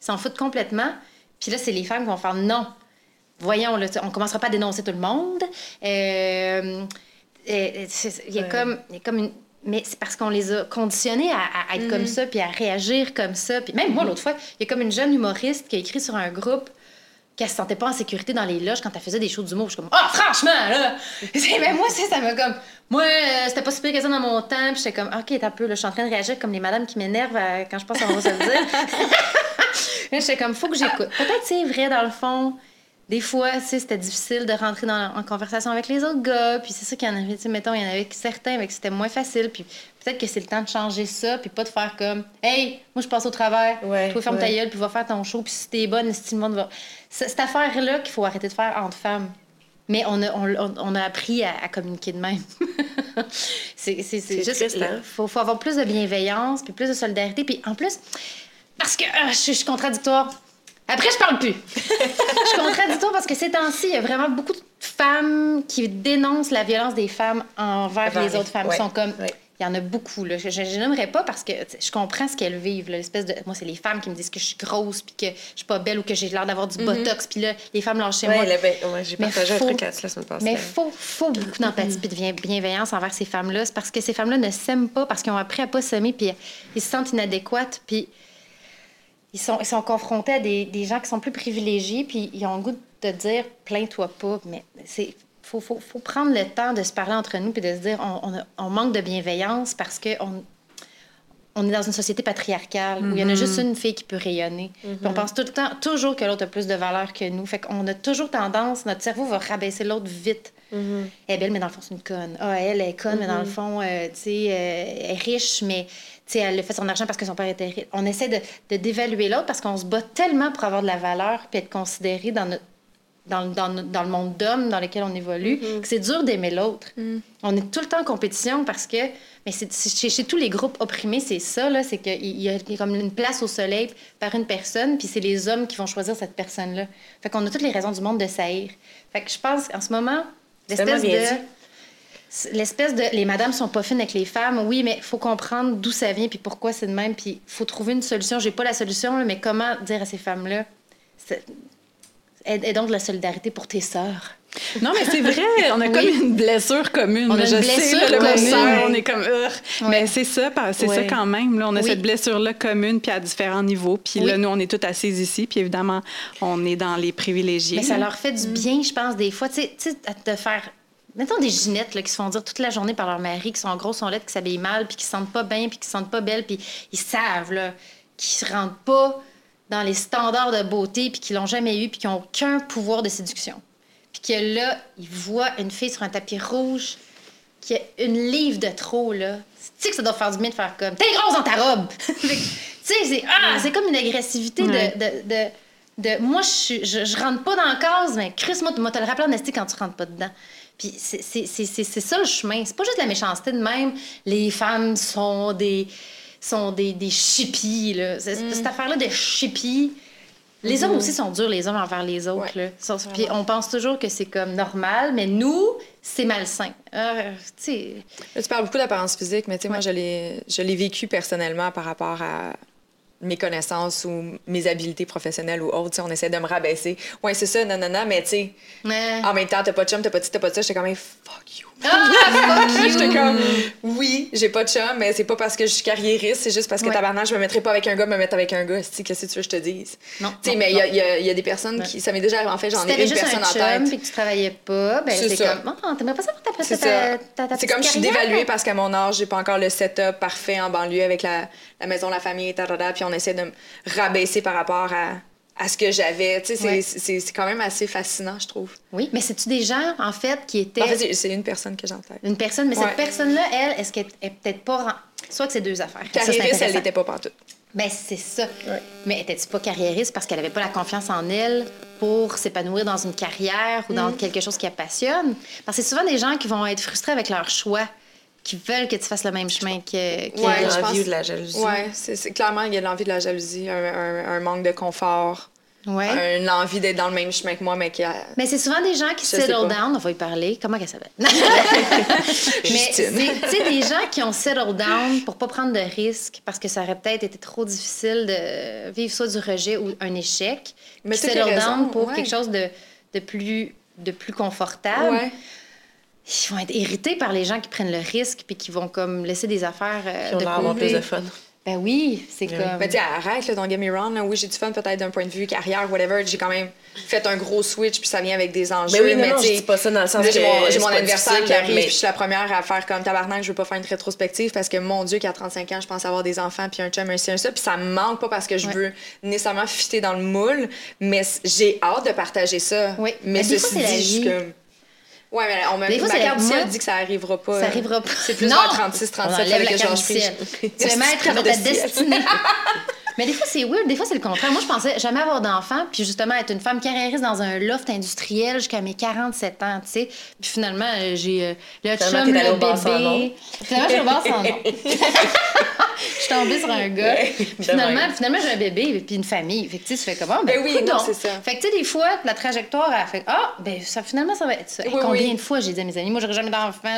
s'en foutent complètement. Puis là, c'est les femmes qui vont faire non. Voyons, là, on commencera pas à dénoncer tout le monde. Euh, euh, il y a Ouais. comme, il y a comme une. Mais c'est parce qu'on les a conditionnés à, être comme ça, puis à réagir comme ça. Puis même moi, l'autre fois, il y a comme une jeune humoriste qui a écrit sur un groupe qu'elle se sentait pas en sécurité dans les loges quand elle faisait des shows d'humour. Je suis comme, ah, franchement, là! Mais moi, ça, ça m'a comme. Moi, euh, c'était pas si pire que ça dans mon temps. Puis j'étais comme, OK, t'as peu, là, je suis en train de réagir comme les madames qui m'énervent euh, quand je pense qu'on va se le dire. J'étais comme, faut que j'écoute. Peut-être c'est vrai, dans le fond. Des fois, c'était difficile de rentrer en conversation avec les autres gars. Puis c'est ça qu'il y en avait, mettons, il y en avait certains avec qui c'était moins facile. Puis peut-être que c'est le temps de changer ça, puis pas de faire comme, hey, moi, je passe au travers. Ouais, toi, ferme ta gueule, puis va faire ton show. Puis si t'es bonne, si tout le monde va. Cette affaire-là qu'il faut arrêter de faire entre femmes. Mais on a, on, a appris à, à communiquer de même. c'est juste. triste, hein? Il faut, faut avoir plus de bienveillance, puis plus de solidarité. Puis en plus, parce que ah, je, suis- je suis contradictoire. Après, je parle plus. je suis contradictoire parce que ces temps-ci, il y a vraiment beaucoup de femmes qui dénoncent la violence des femmes envers les autres femmes. ouais, Qui sont comme. ouais. Il y en a beaucoup. Là. Je, je n'aimerais pas parce que je comprends ce qu'elles vivent. L'espèce de... Moi, c'est les femmes qui me disent que je suis grosse, puis que je suis pas belle ou que j'ai l'air d'avoir du botox. Puis là, les femmes lâchent chez moi. ouais, ben, ouais, j'ai partagé faut- un truc là la semaine passée. Mais il faut, faut beaucoup d'empathie et de bien- bienveillance envers ces femmes-là. C'est parce que ces femmes-là ne s'aiment pas, parce qu'ils ont appris à pas s'aimer, puis ils se sentent inadéquates, puis ils sont, ils sont confrontés à des, des gens qui sont plus privilégiés, puis ils ont le goût de dire « plains-toi pas », mais c'est... Faut, faut, faut prendre le temps de se parler entre nous puis de se dire on, on, a- on manque de bienveillance parce que on, est dans une société patriarcale où il y en a juste une fille qui peut rayonner. Puis on pense tout le temps, toujours que l'autre a plus de valeur que nous. Fait qu'on a toujours tendance, notre cerveau va rabaisser l'autre vite. Elle est belle, mais dans le fond, c'est une conne. Ah, elle est conne, mais dans le fond, euh, tu sais, euh, elle est riche, mais tu sais, elle a fait son argent parce que son père était riche. On essaie de, de dévaluer l'autre parce qu'on se bat tellement pour avoir de la valeur puis être considéré dans notre dans, dans, dans le monde d'hommes dans lequel on évolue, que c'est dur d'aimer l'autre. On est tout le temps en compétition parce que, mais c'est, c'est- chez, chez tous les groupes opprimés, c'est ça, là, c'est qu'il y a, il y a comme une place au soleil par une personne, puis c'est les hommes qui vont choisir cette personne-là. Fait qu'on a toutes les raisons du monde de saillir. Fait que je pense qu'en ce moment, l'espèce de... dit. L'espèce de les madames sont pas fines avec les femmes, oui, mais il faut comprendre d'où ça vient puis pourquoi c'est de même, puis faut trouver une solution. J'ai pas la solution, là, mais comment dire à ces femmes-là? C'est- Et, donc, de la solidarité pour tes sœurs. Non, mais c'est vrai, on a comme une blessure commune. On a une je blessure sais, là, le sœur, on est comme. Ouais. Mais c'est ça, c'est ça quand même. Là, on a Oui. cette blessure-là commune, puis à différents niveaux. Puis là, Oui. nous, on est toutes assises ici, puis évidemment, on est dans les privilégiés. Mais ça leur fait Mm. du bien, je pense, des fois, tu sais, de faire. Mettons des ginettes là, qui se font dire toute la journée par leur mari, qui sont grosses, sont laides, qui s'habillent mal, puis qui se sentent pas bien, puis qui se sentent pas belles, puis ils savent là, qu'ils se rendent pas dans les standards de beauté, puis qu'ils l'ont jamais eu, puis qu'ils n'ont aucun pouvoir de séduction. Puis que là, ils voient une fille sur un tapis rouge qui a une livre de trop, là. Tu sais que ça doit faire du bien de faire comme T'es grosse dans ta robe! Tu sais, c'est ah, c'est comme une agressivité de- Ouais. de, de, de- Moi, je, je, je rentre pas dans la case, mais Chris, moi, tu moi, te le en esti quand tu rentres pas dedans. Puis c'est- c'est c'est- c'est- c'est ça le chemin. C'est pas juste la méchanceté de même. Les femmes sont des sont des, des chippies, là. C'est- Mm. Cette affaire-là de chippies. Les hommes aussi sont durs, les hommes envers les autres. là. Puis on pense toujours que c'est comme normal, mais nous, c'est malsain. Euh, tu sais, Là, tu parles beaucoup d'apparence physique, mais tu sais, moi, je l'ai je l'ai vécu personnellement par rapport à mes connaissances ou mes habiletés professionnelles ou autres. On essaie de me rabaisser. Ouais, c'est ça, non, non, non, mais tu sais, Ouais. en même temps, t'as pas de chum, t'as pas de ci, t'as pas de ça. J'étais comme, fuck you. Ah! J'étais comme, oui, j'ai pas de chum, mais c'est pas parce que je suis carriériste, c'est juste parce que Ouais. tabarnak, je me mettrais pas avec un gars, me mettre avec un gars. Si, qu'est-ce que tu veux que je te dise? Non, Tu sais, mais il y a- y, a- y a des personnes qui. Ça m'est déjà arrivé, en fait, j'en ai une personne un en chum tête. puis que tu travaillais pas, ben C'est comme, oh, t'aimerais pas ça pour ta C'est ta, ta, ta C'est comme je suis dévaluée parce qu'à mon âge, j'ai pas encore le setup parfait en banlieue avec la, la maison, la famille, tarada, puis on essaie de me rabaisser par rapport à, à ce que j'avais. Tu sais, c'est- Ouais. c'est c'est quand même assez fascinant, je trouve. Oui, mais c'est-tu des gens, en fait, qui étaient En fait, c'est- une personne que tête. une personne, mais Ouais. cette personne-là, elle, est-ce qu'elle est peut-être pas... Soit que c'est deux affaires. Carriériste, elle l'était pas partout. Ben, c'est ça. Mais était-tu pas carriériste parce qu'elle avait pas la confiance en elle pour s'épanouir dans une carrière ou Mm. dans quelque chose qui la passionne? Parce que c'est souvent des gens qui vont être frustrés avec leur choix, qui veulent que tu fasses le même chemin que... que- Ouais, l'envie pense- ou de la jalousie. Ouais, c'est clairement, il y a de l'envie de la jalousie, un, un- un manque de confort, Ouais. une envie d'être dans le même chemin que moi, mais qui a. Mais c'est souvent des gens qui settle down, on va y parler. Comment qu'elle s'appelle? Mais c'est Justine. tu sais, des gens qui ont settle down pour pas prendre de risques parce que ça aurait peut-être été trop difficile de vivre soit du rejet ou un échec. Mais qui settle raison, down pour ouais. quelque chose de, de plus de plus confortable. Ouais. Ils vont être irrités par les gens qui prennent le risque puis qui vont comme laisser des affaires euh, Puis on de va avoir plus de fun. Ben oui, c'est Oui. comme Mais tu arrête, là, don't get me wrong. là. Oui, j'ai du fun peut-être d'un point de vue carrière, whatever. J'ai quand même fait un gros switch, puis ça vient avec des enjeux. Mais oui, non, non, tu je dis pas ça dans le sens Là, j'ai que mon, j'ai difficile, qui arrive, mais- puis je suis la première à faire comme tabarnak, je veux pas faire une rétrospective parce que mon Dieu, qu'à 35 ans, je pense avoir des enfants, puis un chum, un ci, un ça. Puis ça me manque pas parce que je Ouais. veux nécessairement fitter dans le moule, mais j'ai hâte de partager ça. Oui. Mais, Mais fois, ceci c'est la dit, je suis vie. comme. Ouais, mais on me, Des fois, ma carte moi, dit que ça arrivera pas. ça arrivera pas. C'est plus Non! vers 36, 37, On enlève fallait la que carte Georges pige. Tu es maître de ta destinée. Mais des fois, c'est weird. Des fois, c'est le contraire. Moi, je pensais jamais avoir d'enfant, puis justement être une femme carriériste dans un loft industriel jusqu'à mes 47 ans, tu sais. Puis finalement, euh, j'ai euh, le Finalement, chum, le bébé. Finalement, je suis sans nom. Je suis tombée sur un gars. Puis finalement, finalement j'ai un bébé puis une famille. Fait que tu fais comment? Ben, Ben oui, non, c'est ça. Fait que tu sais, des fois, la trajectoire, elle fait Ah, ben ça, finalement, ça va être ça. Oui, Combien oui. de fois j'ai dit à mes amis, moi, j'aurais jamais d'enfant,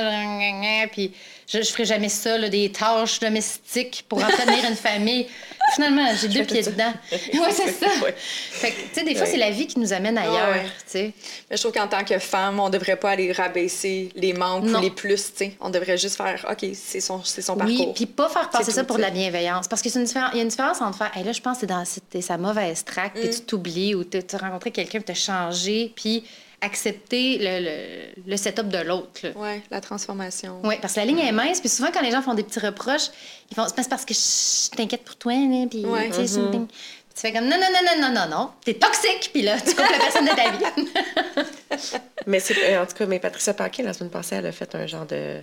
puis je, je ferai jamais ça, là, des tâches domestiques pour entretenir une famille. Finalement, j'ai deux pieds dedans. Ouais, c'est ça. Ouais. Fait que, tu sais, des fois, c'est la vie qui nous amène ailleurs, Ouais. tu sais. Mais je trouve qu'en tant que femme, on devrait pas aller rabaisser les manques Non. ou les plus, tu sais. On devrait juste faire, OK, c'est son, son Oui, parcours. puis pas faire passer ça tout, pour de la bienveillance. Parce qu'il y a une différence, entre faire, hey, là, je pense que c'est dans sa mauvaise puis Mm. tu t'oublies ou tu as rencontré quelqu'un, puis tu changé, puis accepter le, le, le setup de l'autre. Ouais, la transformation. Oui, parce que la ligne est mince, puis souvent, quand les gens font des petits reproches, ils font c'est parce que je t'inquiète pour toi, là, puis Ouais. tu sais, tu fais comme non, non, non, non, non, non, non, t'es toxique, puis là, tu coupes la personne de ta vie. Mais c'est euh, en tout cas, mais Patricia Paquin, la semaine passée, elle a fait un genre de,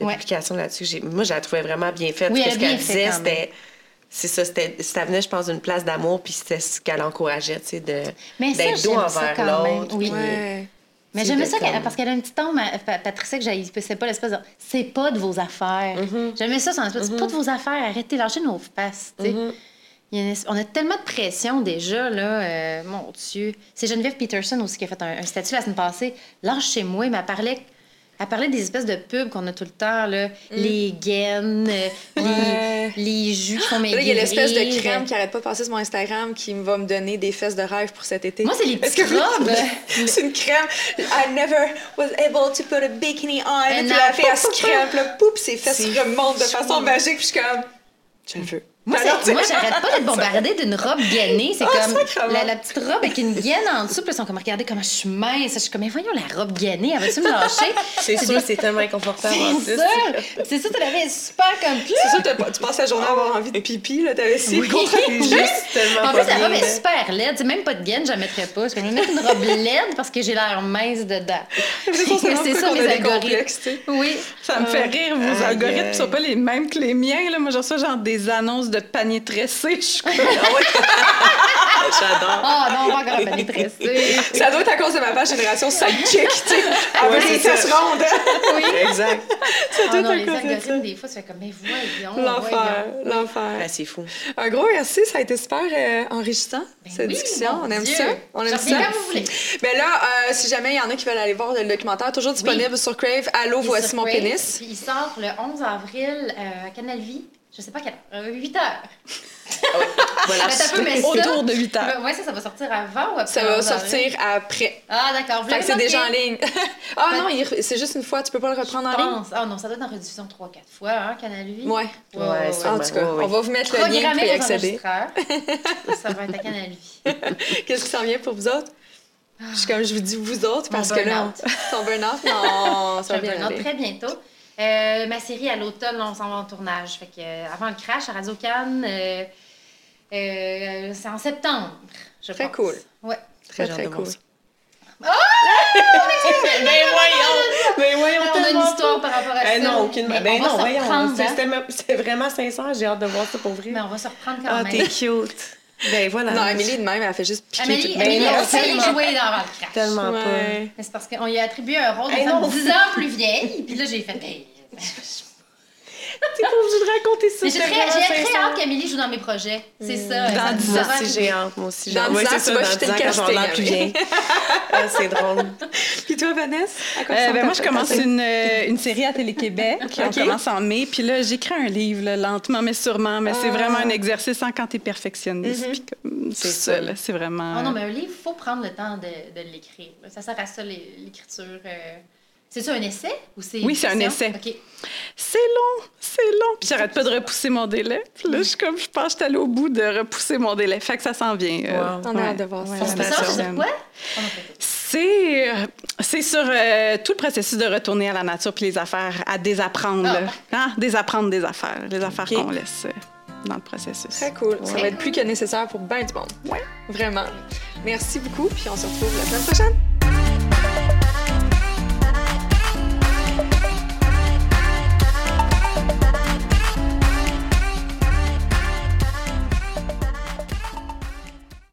de Ouais. publication là-dessus. Moi, je la trouvais vraiment bien faite. Oui, elle bien fait disait, c'était. C'est ça, c'était, ça venait, je pense, d'une place d'amour, puis c'était ce qu'elle encourageait, tu sais, de, Mais ça, d'être doux j'aime ça envers l'autre. oui. Ouais. Mais j'aimais ça parce qu'elle a une petite tombe, Pa- Patricia, que j'ai c'est pas l'espèce de c'est pas de vos affaires. J'aimais ça, son espèce c'est pas de vos affaires, arrêtez, lâchez nos faces. tu sais. Une es- on a tellement de pression déjà, là, euh, mon Dieu. C'est Geneviève Peterson aussi qui a fait un, un statut la semaine passée. Lâche chez moi, il m'a parlé Elle parlait des espèces de pubs qu'on a tout le temps, là. Les gaines, Ouais. les, les jus qui font Là, il y a l'espèce de crème qui arrête pas de passer sur mon Instagram qui va me donner des fesses de rêve pour cet été. Moi, c'est les petites que robes. C'est une crème. I never was able to put a bikini on. And Puis now- la fille, elle se crème. Puis là, poup, ses fesses remontent de façon magique. Puis je suis comme, je le veux. Moi, moi, j'arrête pas d'être bombardée d'une robe gainée. C'est Ah, comme la, la petite robe avec une gaine en dessous. Puis ils sont comme, regardez comment je suis mince. Je suis comme, mais voyons la robe gainée. Elle va-tu me lâcher? C'est sûr, c'est tellement inconfortable C'est plus. sûr. C'est ça, tu l'avais super comme C'est sûr, tu passes la journée à avoir envie de pipi, là, t'avais si Oui. C'est juste tellement En plus, la robe est super laide. C'est même pas de gaine, je la mettrais pas. Je vais me mettre une robe laide parce que j'ai l'air mince dedans. C'est ça, ça, mes des algorithmes. Oui. Ça me fait rire, vos algorithmes sont pas les mêmes que les miens. Là. Moi, je reçois genre des annonces de paniers tressés. Je suis comme, J'adore. Ah non, pas encore un panier tressé. Ça doit être à cause de ma page Génération Sidechick, tu sais. Avec les fesses ça. rondes. Oui. Exact. Ah non, à les cause de ça. algorithmes, des fois, tu fais comme, mais voyons, L'enfer, l'enfer. Ah, c'est fou. Un gros merci, ça a été super euh, enrichissant, Ben cette oui, discussion. On aime Dieu. ça. On aime ça. quand vous voulez. Mais là, euh, si jamais il y en a qui veulent aller voir le documentaire, toujours disponible sur Crave. Allô, voici mon Crave, pénis. Puis il sort le 11 avril euh, à Canal Vie. Je sais pas quelle heure. Euh, 8 heures. Voilà. Mais autour de 8 heures. Ouais, ça, ça va sortir avant ou après? Ça va 11 avril? sortir après. Ah, d'accord. Vous Fait que c'est déjà en ligne. ah Ben- non, c'est juste une fois, tu peux pas le reprendre en Je ligne? pense. Ah non, ça doit être en rediffusion 3-4 fois, hein, Canal Vie. Ouais. En tout cas, ouais, ouais. on va vous mettre le lien pour y accéder. ça va être à Canal Vie. Qu'est-ce qui s'en vient pour vous autres? Je suis comme je vous dis vous autres Mon parce que là, burn-out. on- ton burn-out, non, ça va bien aller. très bientôt. Euh, ma série à l'automne, on s'en va en tournage. Fait que, euh, avant le crash à Radio Cannes, euh, euh, c'est en septembre. Je Très pense. cool. Ouais. Très, très voir cool. ça. Mais voyons! Mais voyons! On a une histoire pas. par rapport à Eh ça. non, aucune. Mais Ben on va non, se voyons. hein. C'était vraiment sincère. J'ai hâte de voir ça pour vrai. Mais on va se reprendre quand Ah, même. t'es cute. Ben voilà. Non, Amélie, de même, elle fait juste piquer Amélie, toute Ben Amélie failli tellement. jouer dans le crash. Tellement pas. Ouais. Mais c'est parce qu'on lui a attribué un rôle de Hey, femme non. 10 ans plus vieille. Puis là, j'ai fait. Hey, T'es pas obligée de raconter ça. Mais j'ai très, très hâte qu'Amélie joue dans mes projets. C'est ça. Dans ça- 10 ça ans, j'ai hâte. Moi aussi, j'ai Dans hâte. 10 Ouais, ans, c'est tu ça, vas dans jeter 10 ans, le plus bien. Ah, c'est drôle. Puis toi, Vanessa? à quoi Euh, ben, moi, je commence une, euh, une série à Télé-Québec. On commence en mai. Puis là, j'écris un livre, là, lentement, mais sûrement. Mais c'est Ah. vraiment un exercice hein, quand t'es perfectionniste. Mhm. Comme, C'est c'est ça, c'est vraiment... Oh non, mais un livre, il faut prendre le temps de, de l'écrire. Ça sert à ça, l'é- l'écriture. C'est ça un essai ou c'est Oui, c'est un essai. OK. C'est long, c'est long. Puis j'arrête pas de repousser mon délai. Puis là, je suis comme, je pense que je suis allée au bout de repousser mon délai. Fait que ça s'en vient. euh, Wow. On a ouais. hâte de voir ça. Ouais, quoi? C'est euh, c'est sur euh, tout le processus de retourner à la nature puis les affaires, à désapprendre. Ah. Hein? Désapprendre des affaires. Les affaires qu'on laisse euh, dans le processus. Très cool. Ça va être plus que nécessaire pour bien du monde. Ouais. Vraiment. Merci beaucoup, puis on se retrouve la semaine prochaine.